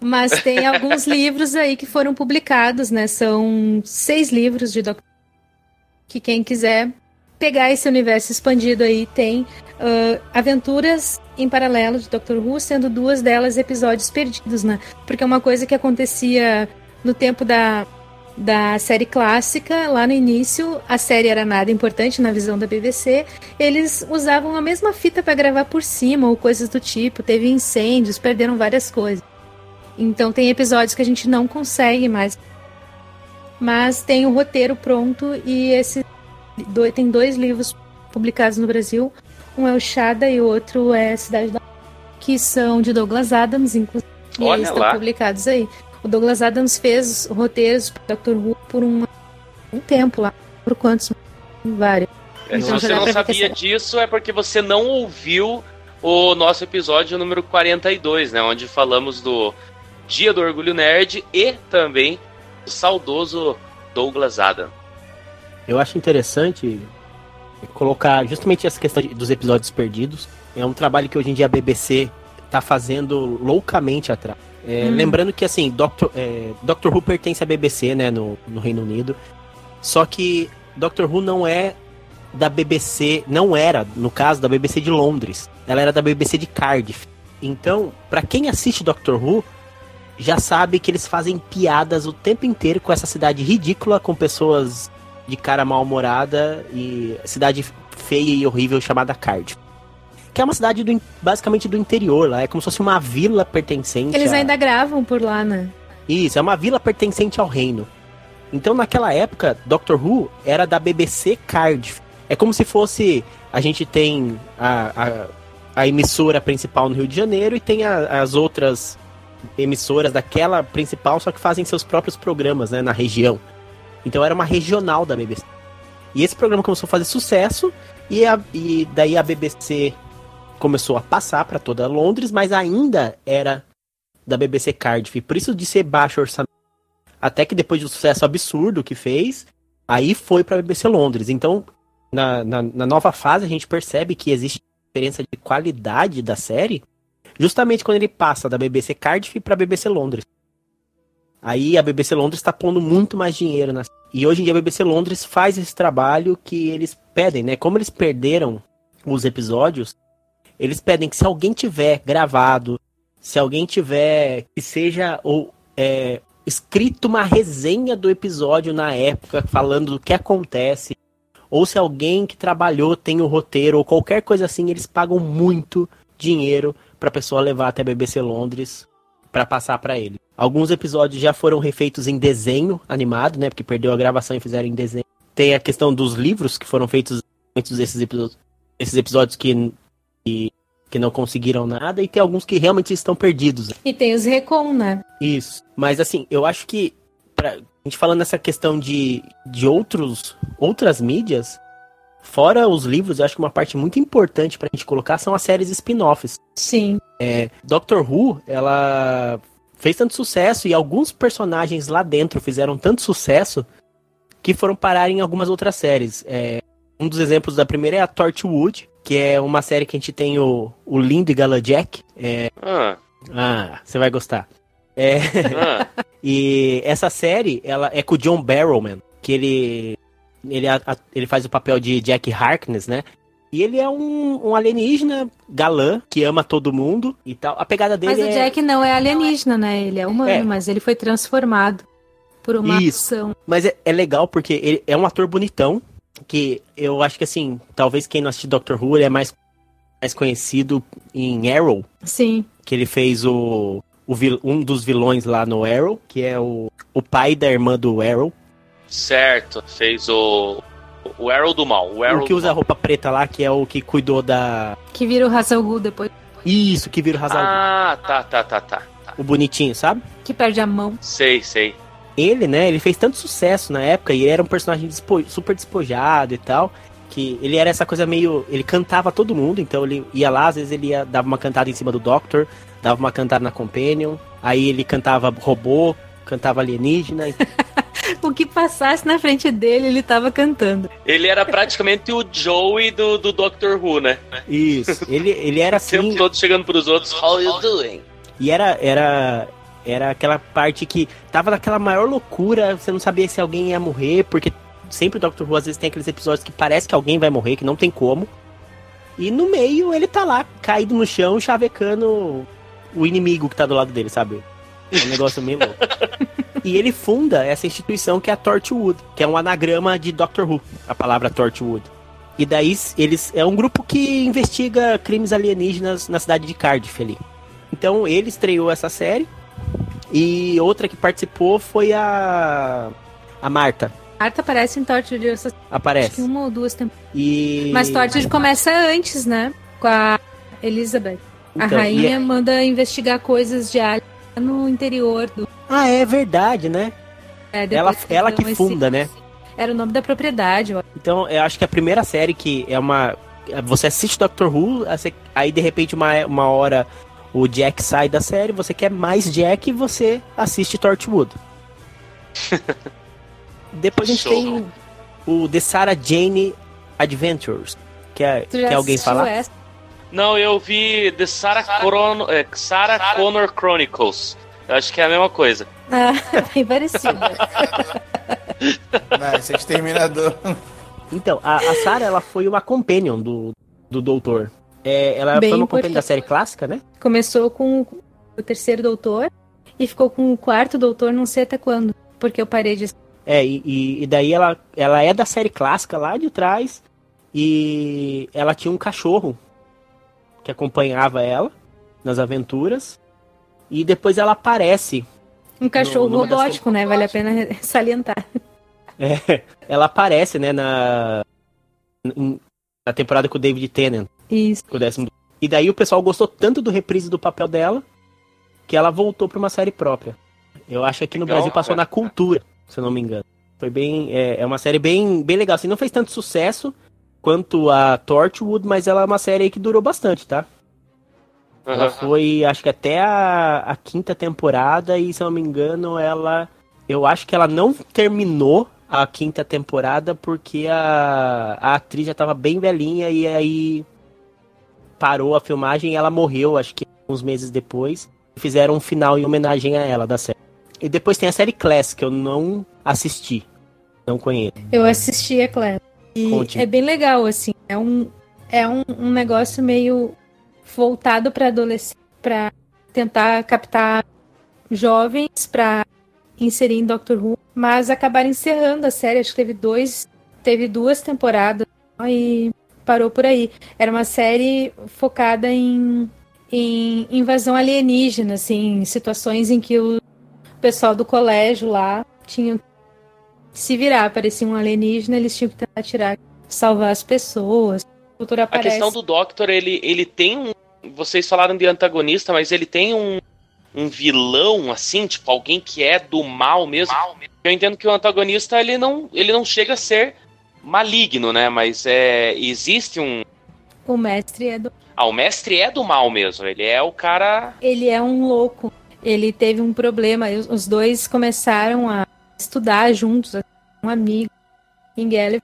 Mas tem alguns livros aí que foram publicados, né? São seis livros de Doctor que quem quiser pegar esse universo expandido aí tem uh, aventuras em paralelo de Doctor Who, sendo duas delas episódios perdidos, né? Porque é uma coisa que acontecia no tempo da, da série clássica, lá no início, a série era nada importante na visão da BBC. Eles usavam a mesma fita para gravar por cima ou coisas do tipo. Teve incêndios, perderam várias coisas. Então tem episódios que a gente não consegue mais. Mas tem o roteiro pronto e esse tem dois livros publicados no Brasil. Um é o Chada e o outro é Cidade da que são de Douglas Adams, inclusive. E Olha estão lá. publicados aí. O Douglas Adams fez roteiros para Doctor Who por um, um tempo lá. Por quantos? Vários. É, se Então você já dá não sabia disso, é porque você não ouviu o nosso episódio número 42, né? Onde falamos do Dia do Orgulho Nerd e também do saudoso Douglas Adam. Eu acho interessante colocar justamente essa questão dos episódios perdidos. É um trabalho que hoje em dia a BBC tá fazendo loucamente atrás. É, Hum. Lembrando que assim, Doctor, é, Doctor Who pertence à BBC, né, no, no Reino Unido. Só que Doctor Who não é da BBC, não era, no caso, da BBC de Londres. Ela era da BBC de Cardiff. Então, pra quem assiste Doctor Who, já sabe que eles fazem piadas o tempo inteiro com essa cidade ridícula, com pessoas de cara mal-humorada e cidade feia e horrível chamada Cardiff. Que é uma cidade do basicamente do interior lá, é como se fosse uma vila pertencente Eles a... ainda gravam por lá, né? Isso, é uma vila pertencente ao reino. Então, naquela época, Doctor Who era da BBC Cardiff. É como se fosse. A gente tem a, a, a emissora principal no Rio de Janeiro e tem a- as outras emissoras daquela principal, só que fazem seus próprios programas né, na região. Então era uma regional da BBC. E esse programa começou a fazer sucesso e, a- e daí a BBC começou a passar para toda Londres, mas ainda era da BBC Cardiff. Por isso de ser baixo orçamento. Até que depois do sucesso absurdo que fez, aí foi para a BBC Londres. Então, na, na, na nova fase, a gente percebe que existe diferença de qualidade da série, justamente quando ele passa da BBC Cardiff para a BBC Londres. Aí a BBC Londres está pondo muito mais dinheiro na e hoje em dia a BBC Londres faz esse trabalho que eles pedem, né? Como eles perderam os episódios, eles pedem que se alguém tiver gravado, se alguém tiver que seja ou é, escrito uma resenha do episódio na época falando do que acontece, ou se alguém que trabalhou tem o roteiro ou qualquer coisa assim, eles pagam muito dinheiro para pessoa levar até a BBC Londres para passar para ele. Alguns episódios já foram refeitos em desenho animado, né? Porque perdeu a gravação e fizeram em desenho. Tem a questão dos livros que foram feitos antes desses episódios, esses episódios que, que, que não conseguiram nada, e tem alguns que realmente estão perdidos. E tem os Recon, né? Isso. Mas assim, eu acho que pra, a gente falando nessa questão de, de outros outras mídias, fora os livros, eu acho que uma parte muito importante pra gente colocar são as séries spin-offs. Sim. É, Doctor Who, ela fez tanto sucesso e alguns personagens lá dentro fizeram tanto sucesso que foram parar em algumas outras séries. É, um dos exemplos da primeira é a Torchwood, que é uma série que a gente tem o, o lindo e gala Jack. É, Ah, ah, você vai gostar. É, ah, e essa série, ela é com o John Barrowman, que ele ele, ele faz o papel de Jack Harkness, né? E ele é um, um alienígena galã que ama todo mundo e tal. A pegada dele Mas o é Jack não é alienígena, né? Ele é humano, É. mas ele foi transformado por uma Isso. ação. Mas é, é legal porque ele é um ator bonitão, que eu acho que assim, talvez quem não assistiu Doctor Who, ele é mais, mais conhecido em Arrow, Sim. que ele fez o, o vil- um dos vilões lá no Arrow, que é o, o pai da irmã do Arrow. Certo, fez o. O Arrow do Mal. O, Arrow O que usa Mal. roupa preta lá, que é o que cuidou da. Que vira o Hazel Gu depois. Isso, que vira o Hazal. Ah, tá, tá, tá, tá. O bonitinho, sabe? Que perde a mão. Sei, sei. Ele, né, ele fez tanto sucesso na época e ele era um personagem despo- super despojado e tal. Que ele era essa coisa meio. Ele cantava todo mundo, então ele ia lá, às vezes ele ia, dava uma cantada em cima do Doctor, dava uma cantada na Companion, aí ele cantava robô, cantava alienígena. O que passasse na frente dele, ele tava cantando. Ele era praticamente o Joey do, do Doctor Who, né? Isso. Ele, ele era O tempo assim. todo chegando pros outros. How you doing? E era, era, era aquela parte que tava naquela maior loucura, você não sabia se alguém ia morrer, porque sempre o Doctor Who às vezes tem aqueles episódios que parece que alguém vai morrer, que não tem como. E no meio ele tá lá, caído no chão, chavecando o inimigo que tá do lado dele, sabe? É um negócio meio louco. E ele funda essa instituição que é a Torchwood, que é um anagrama de Doctor Who, a palavra Torchwood. E daí eles é um grupo que investiga crimes alienígenas na cidade de Cardiff ali. Então ele estreou essa série e outra que participou foi a a Marta. Arta aparece em Torture essas acho que Aparece. uma ou duas temporadas. E Mas Torture começa antes, né? Com a Elizabeth. a Então, rainha e é- manda investigar coisas de alien no interior do. Ah, é verdade, né? É, Ela, depois ela que esse- funda, né? Era o nome da propriedade. acho. Então, eu acho que a primeira série que é uma. Você assiste Doctor Who, aí de repente uma, uma hora o Jack sai da série, você quer mais Jack e você assiste Torchwood. Depois a gente Show. tem o The Sarah Jane Adventures. Quer, já quer alguém falar? essa? Não, eu vi The Sarah, Coron... é, Sarah Connor Chronicles. Eu acho que é a mesma coisa. Ah, bem parecida. Vai, esse é exterminador. Então, a, a Sarah ela foi uma companion do, do Doutor. É, ela Bem foi uma companion da série clássica, né? Começou com o terceiro doutor e ficou com o quarto doutor, não sei até quando. Porque eu parei de. É, e, e- e daí ela, ela é da série clássica lá de trás. E ela tinha um cachorro que acompanhava ela nas aventuras. E depois ela aparece. Um cachorro No- robótico, né? Vale a pena salientar. é, ela aparece, né, na, na temporada com o David Tennant. Isso. com o décimo. E daí o pessoal gostou tanto do reprise do papel dela que ela voltou pra uma série própria. Eu acho que aqui no Legal, Brasil passou cara. na cultura, se eu não me engano. Foi bem. É, é uma série bem, bem legal. Assim, não fez tanto sucesso quanto a Torchwood, mas ela é uma série aí que durou bastante, tá? Ela Aham. foi, acho que até a, a quinta temporada, e se eu não me engano, ela. Eu acho que ela não terminou a quinta temporada porque a, a atriz já tava bem velhinha e aí parou a filmagem e ela morreu, acho que uns meses depois. Fizeram um final em homenagem a ela da série. E depois tem a série Class, que eu não assisti. Não conheço. Eu assisti a Claire. E Conte. é bem legal, assim. É um, é um, um negócio meio voltado para adolescente, para tentar captar jovens para inserir em Doctor Who, mas acabaram encerrando a série. Acho que teve dois, teve duas temporadas e parou por aí. Era uma série focada em, em invasão alienígena, assim, em situações em que o pessoal do colégio lá tinha se virar, aparecia um alienígena, eles tinham que tentar tirar, salvar as pessoas. A aparece. questão do Doctor, ele, ele tem um. Vocês falaram de antagonista, mas ele tem um, um vilão, assim, tipo, alguém que é do mal mesmo. Eu entendo que o antagonista, ele não, ele não chega a ser maligno, né? Mas é, existe um. O mestre é do... Ah, o mestre é do mal mesmo. Ele é o cara. ele é um louco. Ele teve um problema. os- Os dois começaram a estudar juntos, um amigo em Gallifrey.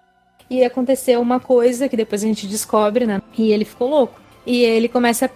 E aconteceu uma coisa que depois a gente descobre, né? E ele ficou louco. E ele começa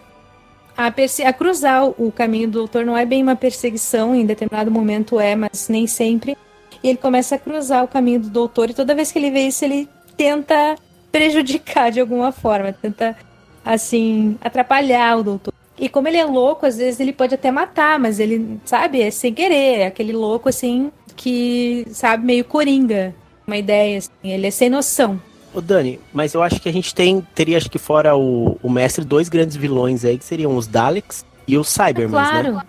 a, a cruzar o caminho do doutor. Não é bem uma perseguição, em determinado momento é, mas nem sempre. E ele começa a cruzar o caminho do doutor. E toda vez que ele vê isso, ele tenta prejudicar de alguma forma. Tenta, assim, atrapalhar o doutor. E como ele é louco, às vezes ele pode até matar, mas ele, sabe, é sem querer. É aquele louco, assim, que, sabe, meio coringa. Uma ideia, assim. Ele é sem noção. Ô Dani, mas eu acho que a gente tem, teria acho que fora o, o mestre, dois grandes vilões aí, que seriam os Daleks e os Cybermen, né? Claro.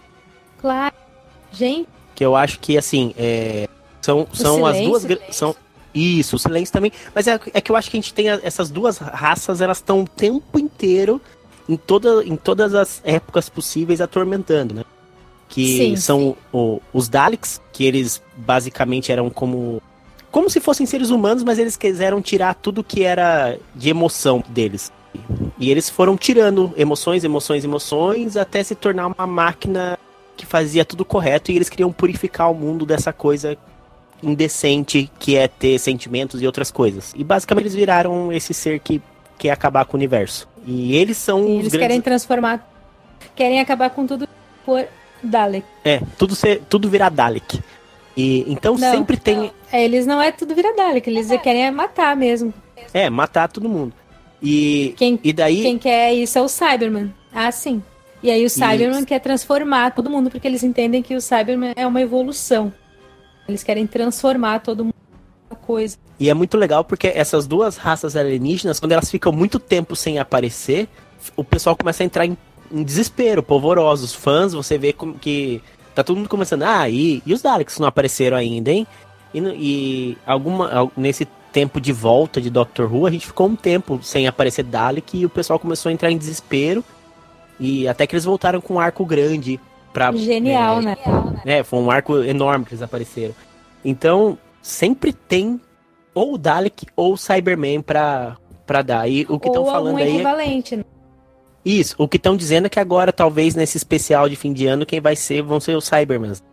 Claro. Gente, Que eu acho que, assim, é, são, são as silêncio duas. gra- São, isso, o silêncio também. Mas é, é que eu acho que a gente tem a- essas duas raças, elas estão o tempo inteiro, em, toda, em todas as épocas possíveis, atormentando, né? Que Sim, são o- os Daleks, que eles basicamente eram como. Como se fossem seres humanos, mas eles quiseram tirar tudo que era de emoção deles. E eles foram tirando emoções, emoções, emoções, até se tornar uma máquina que fazia tudo correto e eles queriam purificar o mundo dessa coisa indecente que é ter sentimentos e outras coisas. E basicamente eles viraram esse ser que quer acabar com o universo. E eles são os eles grandes... querem transformar. Querem acabar com tudo por Dalek. É, tudo, ser, tudo virar Dalek. E, então Não. sempre tem... É, eles não é tudo vira Dalek, eles querem é matar mesmo. É, matar todo mundo. E, Quem, e daí... quem quer isso é o Cyberman. Ah, sim. E aí o Cyberman Isso. quer transformar todo mundo, porque eles entendem que o Cyberman é uma evolução. Eles querem transformar todo mundo em uma coisa. E é muito legal porque essas duas raças alienígenas, quando elas ficam muito tempo sem aparecer, o pessoal começa a entrar em, em desespero, polvorosos. Fãs, você vê como que tá todo mundo começando, ah, e, e os Daleks não apareceram ainda, hein? E, e alguma, al- nesse tempo de volta de Doctor Who, a gente ficou um tempo sem aparecer Dalek e o pessoal começou a entrar em desespero. E até que eles voltaram com um arco grande pra. Genial, é, né? é, foi um arco enorme que eles apareceram. Então, sempre tem ou o Dalek ou o Cyberman pra, pra dar. E o que estão falando aí. é- equivalente. né? Isso, o que estão dizendo é que agora, talvez nesse especial de fim de ano, quem vai ser vão ser os Cybermans.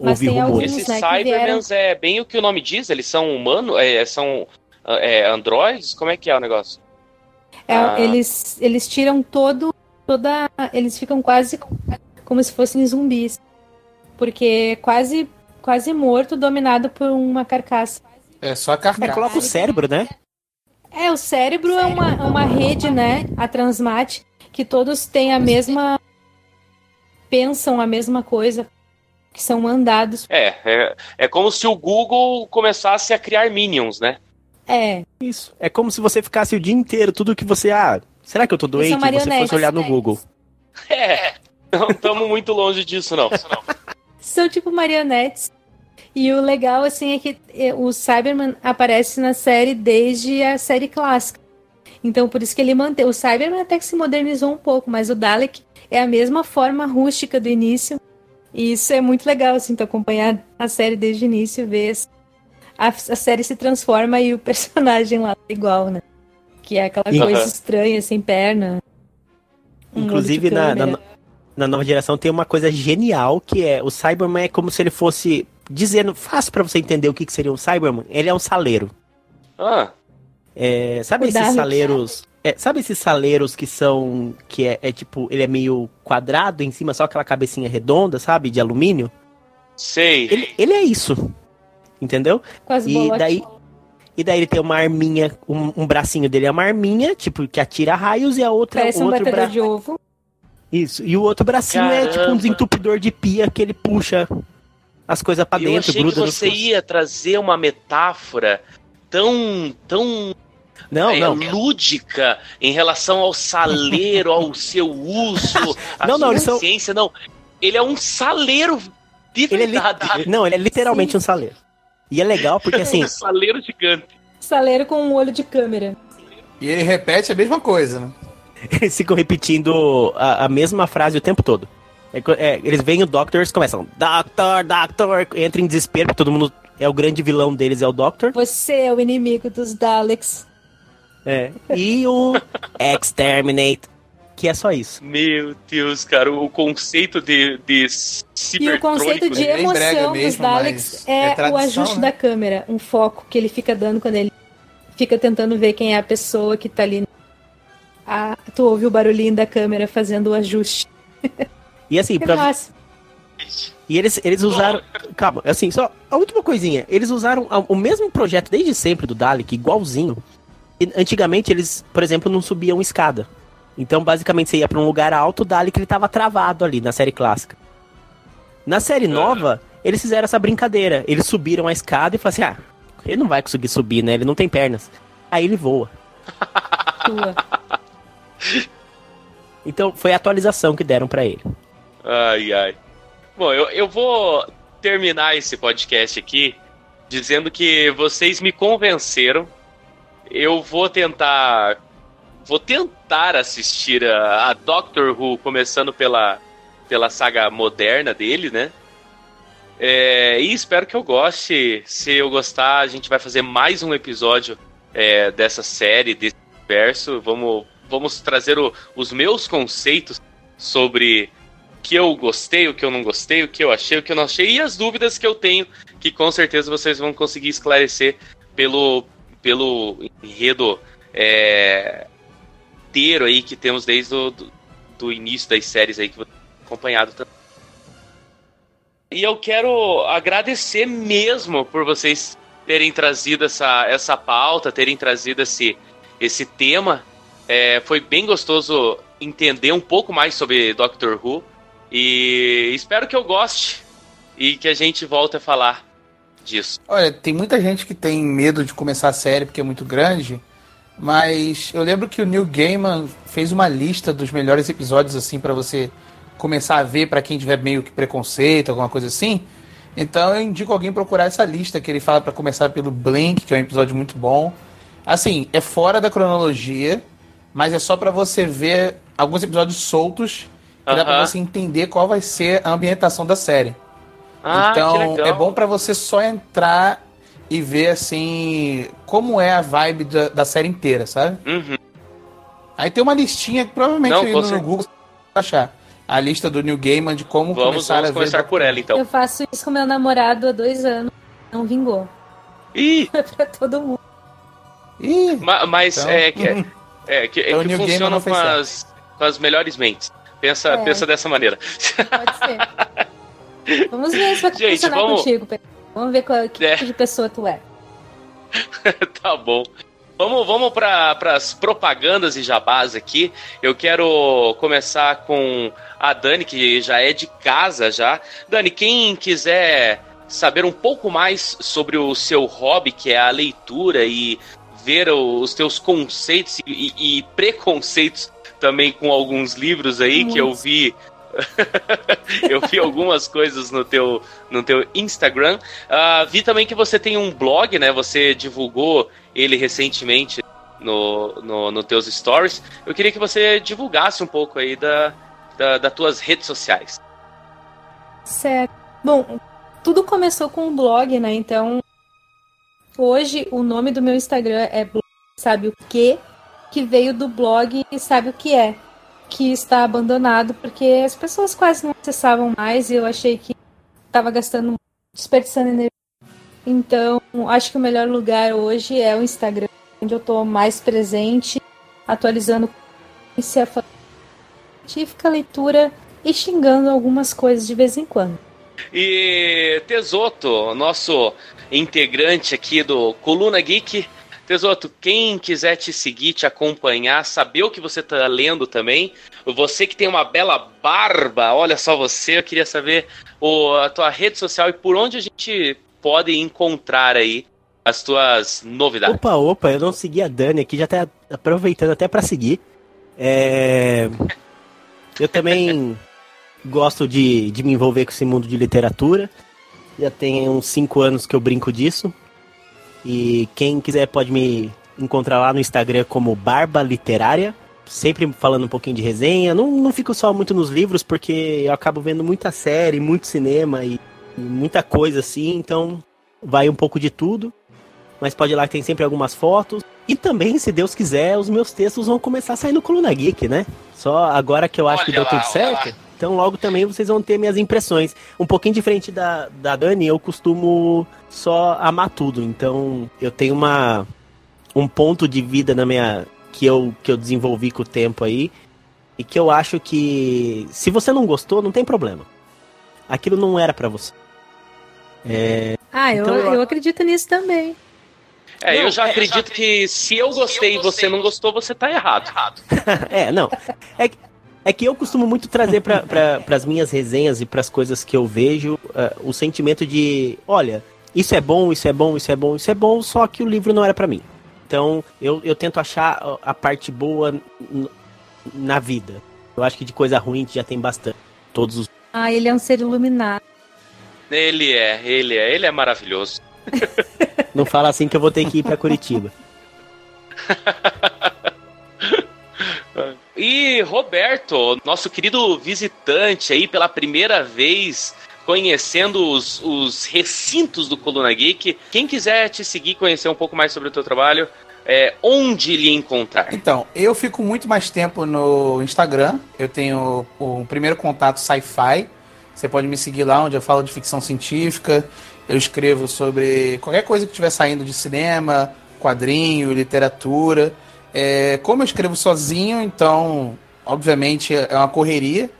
Mas Ouvi rumores. Esses né, Cybermans é bem o que o nome diz, eles são humanos, é, são é, androides? Como é que é o negócio? É, Ah. eles, eles tiram todo. toda. Eles ficam quase como se fossem zumbis. Porque é quase, quase morto, dominado por uma carcaça. É só a É, carcaça. coloca o cérebro, né? É, o cérebro é uma, é uma rede, né? A Transmat, que todos têm a mesma. pensam a mesma coisa, que são mandados. É, é, é como se o Google começasse a criar minions, né? É, Isso. É como se você ficasse o dia inteiro, tudo que você. Ah, será que eu tô doente? E você marionetes. fosse olhar no Google. É, não estamos muito longe disso, não. são tipo marionetes. E o legal, assim, é que eh, o Cyberman aparece na série desde a série clássica. Então, por isso que ele mantém. O Cyberman até que se modernizou um pouco, mas o Dalek é a mesma forma rústica do início. E isso é muito legal, assim, tu acompanhar a série desde o início, ver a, a série se transforma e o personagem lá é igual, né? Que é aquela coisa estranha, sem perna. um Inclusive, na, na, na nova geração tem uma coisa genial que é o Cyberman é como se ele fosse. Dizendo, fácil pra você entender o que, que seria um Cyberman. Ele é um saleiro. Ah, É, sabe O esses saleiros. é, sabe esses saleiros que são. Que é, é tipo, ele é meio quadrado, em cima só aquela cabecinha redonda, sabe? De alumínio. sei. Ele, ele é isso. Entendeu? Com as E bolotinhas. daí. E daí ele tem uma arminha, um, um bracinho dele é uma arminha, tipo, que atira raios, e a outra Parece um outro batedor bra... de ovo. Isso. E o outro bracinho é tipo um Caramba. desentupidor de pia que ele puxa as coisas pra Eu dentro, achei que você ia trazer uma metáfora tão, tão Não, é, não. lúdica em relação ao saleiro, ao seu uso, à Não, não, sua são- ciência. Não, ele é um saleiro de Ele é li- verdade. Não, ele é literalmente um saleiro. E é legal porque assim, um saleiro gigante. Saleiro com um olho de câmera. E ele repete a mesma coisa, né? eles ficam repetindo a, a mesma frase o tempo todo. É é, eles veem o Doctor, eles começam, Doctor, Doctor, entra em desespero, porque todo mundo é o grande vilão deles, é o Doctor. Você é o inimigo dos Daleks. É. E o Exterminate, que é só isso. Meu Deus, cara, o conceito de, de E o conceito de É bem brega emoção dos mesmo, Daleks mas é, é tradição, o ajuste né? da câmera, um foco que ele fica dando quando ele fica tentando ver quem é a pessoa que tá ali. Ah, tu ouve o barulhinho da câmera fazendo o ajuste. E assim, Que pra, massa. E eles, eles usaram. Calma, assim, só a última coisinha. Eles usaram o mesmo projeto desde sempre do Dalek, igualzinho. E, antigamente eles, por exemplo, não subiam escada. Então, basicamente, você ia pra um lugar alto, o Dalek ele tava travado ali na série clássica. Na série nova, eles fizeram essa brincadeira. Eles subiram a escada e falaram assim: ah, ele não vai conseguir subir, né? Ele não tem pernas. Aí ele voa. Então, foi a atualização que deram pra ele. Ai, ai. Bom, eu, eu vou terminar esse podcast aqui dizendo que vocês me convenceram. Eu vou tentar. Vou tentar assistir a, a Doctor Who, começando pela, pela saga moderna dele, né? É, e espero que eu goste. Se eu gostar, a gente vai fazer mais um episódio é, dessa série, desse universo. Vamos, vamos trazer o, os meus conceitos sobre que eu gostei, o que eu não gostei, o que eu achei, o que eu não achei e as dúvidas que eu tenho, que com certeza vocês vão conseguir esclarecer pelo, pelo enredo é, inteiro aí que temos desde o do, do início das séries aí que você acompanhado também. E eu quero agradecer mesmo por vocês terem trazido essa, essa pauta, terem trazido esse, esse tema. É, foi bem gostoso entender um pouco mais sobre Doctor Who. E espero que eu goste e que a gente volte a falar disso. Olha, tem muita gente que tem medo de começar a série porque é muito grande. Mas eu lembro que o Neil Gaiman fez uma lista dos melhores episódios assim para você começar a ver para quem tiver meio que preconceito, alguma coisa assim. Então eu indico alguém procurar essa lista que ele fala para começar pelo Blink, que é um episódio muito bom. Assim, é fora da cronologia, mas é só para você ver alguns episódios soltos que uh -huh. dá para você entender qual vai ser a ambientação da série. Ah, então é bom para você só entrar e ver assim como é a vibe da, da série inteira, sabe? Uhum. Aí tem uma listinha que provavelmente Não, no você... Google você vai achar a lista do New Gaiman de como vamos, começar vamos a começar ver. por ela, então. Eu faço isso com meu namorado há dois anos. Não vingou. Ih! É pra todo mundo. Ih! Ma mas Então- é que, é, que, é Então, que funciona com as, com as melhores mentes. Pensa, É. pensa dessa maneira. Pode ser. Vamos ver se vai Gente, funcionar vamos- contigo, Pedro. Vamos ver qual, que É. tipo de pessoa tu é. tá bom. Vamos, vamos para as propagandas e jabás aqui. Eu quero começar com a Dani, que já é de casa já. Dani, quem quiser saber um pouco mais sobre o seu hobby, que é a leitura, e ver os teus conceitos e- e preconceitos também com alguns livros aí que eu vi. eu vi algumas coisas no teu, no teu Instagram. Ah, vi também que você tem um blog, né? Você divulgou ele recentemente no, no, no teus stories. Eu queria que você divulgasse um pouco aí da, da, das tuas redes sociais. Certo. Bom, tudo começou com um blog, né? Então, hoje o nome do meu Instagram é blog sabe o que, que veio do blog sabe o que é, que está abandonado porque as pessoas quase não acessavam mais e eu achei que estava gastando, desperdiçando energia. Então, acho que o melhor lugar hoje é o Instagram, onde eu estou mais presente, atualizando ciência científica, leitura e xingando algumas coisas de vez em quando. E Tesoto, nosso integrante aqui do Coluna Geek. Tesoto, quem quiser te seguir, te acompanhar, saber o que você tá lendo também, você que tem uma bela barba, olha só você, eu queria saber o, a tua rede social e por onde a gente pode encontrar aí as tuas novidades. Opa, opa, eu não segui a Dani aqui, já tá aproveitando até pra seguir. É... Eu também gosto de, de me envolver com esse mundo de literatura. Já tem uns 5 anos que eu brinco disso. E quem quiser pode me encontrar lá no Instagram como Barba Literária. Sempre falando um pouquinho de resenha. Não, não fico só muito nos livros, porque eu acabo vendo muita série, muito cinema e, e muita coisa assim. Então vai um pouco de tudo. Mas pode ir lá que tem sempre algumas fotos. E também, se Deus quiser, os meus textos vão começar a sair no Coluna Geek, né? Só agora que eu acho que Olha deu lá, tudo certo. lá. Então logo também vocês vão ter minhas impressões. Um pouquinho diferente da, da Dani, eu costumo só amar tudo. Então eu tenho uma um ponto de vida na minha que eu que eu desenvolvi com o tempo aí e que eu acho que se você não gostou, não tem problema. Aquilo não era pra você. É, Ah, eu, Então, eu- eu acredito nisso também. É, eu Não, já é, acredito que se eu gostei e você não gostou, você tá errado. é, não. É, que- é que eu costumo muito trazer para pra, as minhas resenhas e para as coisas que eu vejo eh, o sentimento de, olha, isso é bom, isso é bom, isso é bom, isso é bom, só que o livro não era para mim. Então eu, eu tento achar a- parte boa na vida. Eu acho que de coisa ruim já tem bastante. Todos os Ah, ele é um ser iluminado. Ele é, ele é, ele é maravilhoso. Não fala assim que eu vou ter que ir pra Curitiba. E Roberto, nosso querido visitante aí pela primeira vez conhecendo os, os recintos do Coluna Geek. Quem quiser te seguir, conhecer um pouco mais sobre o teu trabalho, é, onde lhe encontrar? Então, eu fico muito mais tempo no Instagram. Eu tenho o primeiro contato sci-fi. Você pode me seguir lá, onde eu falo de ficção científica. Eu escrevo sobre qualquer coisa que estiver saindo de cinema, quadrinho, literatura. É, como eu escrevo sozinho, então, obviamente, é uma correria.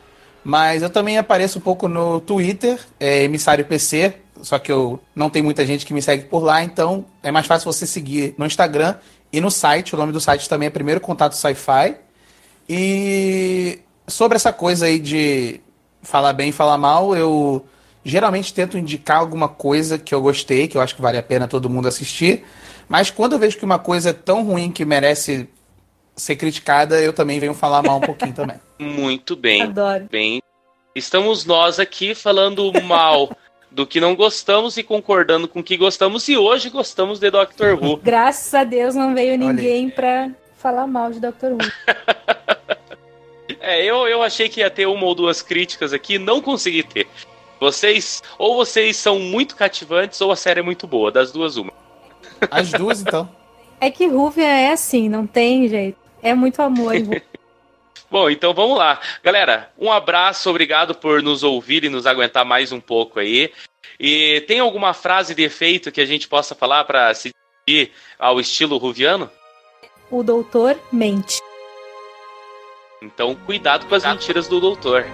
Mas eu também apareço um pouco no Twitter, é emissário PC, só que eu não tem muita gente que me segue por lá, então é mais fácil você seguir no Instagram e no site. O nome do site também é Primeiro Contato Sci-Fi. E sobre essa coisa aí de falar bem e falar mal, eu geralmente tento indicar alguma coisa que eu gostei, que eu acho que vale a pena todo mundo assistir. Mas quando eu vejo que uma coisa é tão ruim que merece ser criticada, eu também venho falar mal um pouquinho também. Muito bem. Adoro. Bem, estamos nós aqui falando mal do que não gostamos e concordando com o que gostamos e hoje gostamos de Doctor Who. Graças a Deus não veio ninguém pra falar mal de Doctor Who. É, eu, eu achei que ia ter uma ou duas críticas aqui, não consegui ter. Vocês, ou vocês são muito cativantes, ou a série é muito boa, das duas uma. As duas, então. É que Rúvia é assim, não tem jeito. É muito amor em Rúvia. Bom, então vamos lá. Galera, um abraço, obrigado por nos ouvir e nos aguentar mais um pouco aí. E tem alguma frase de efeito que a gente possa falar para se dirigir ao estilo ruviano? O doutor mente. Então, cuidado com as mentiras do doutor.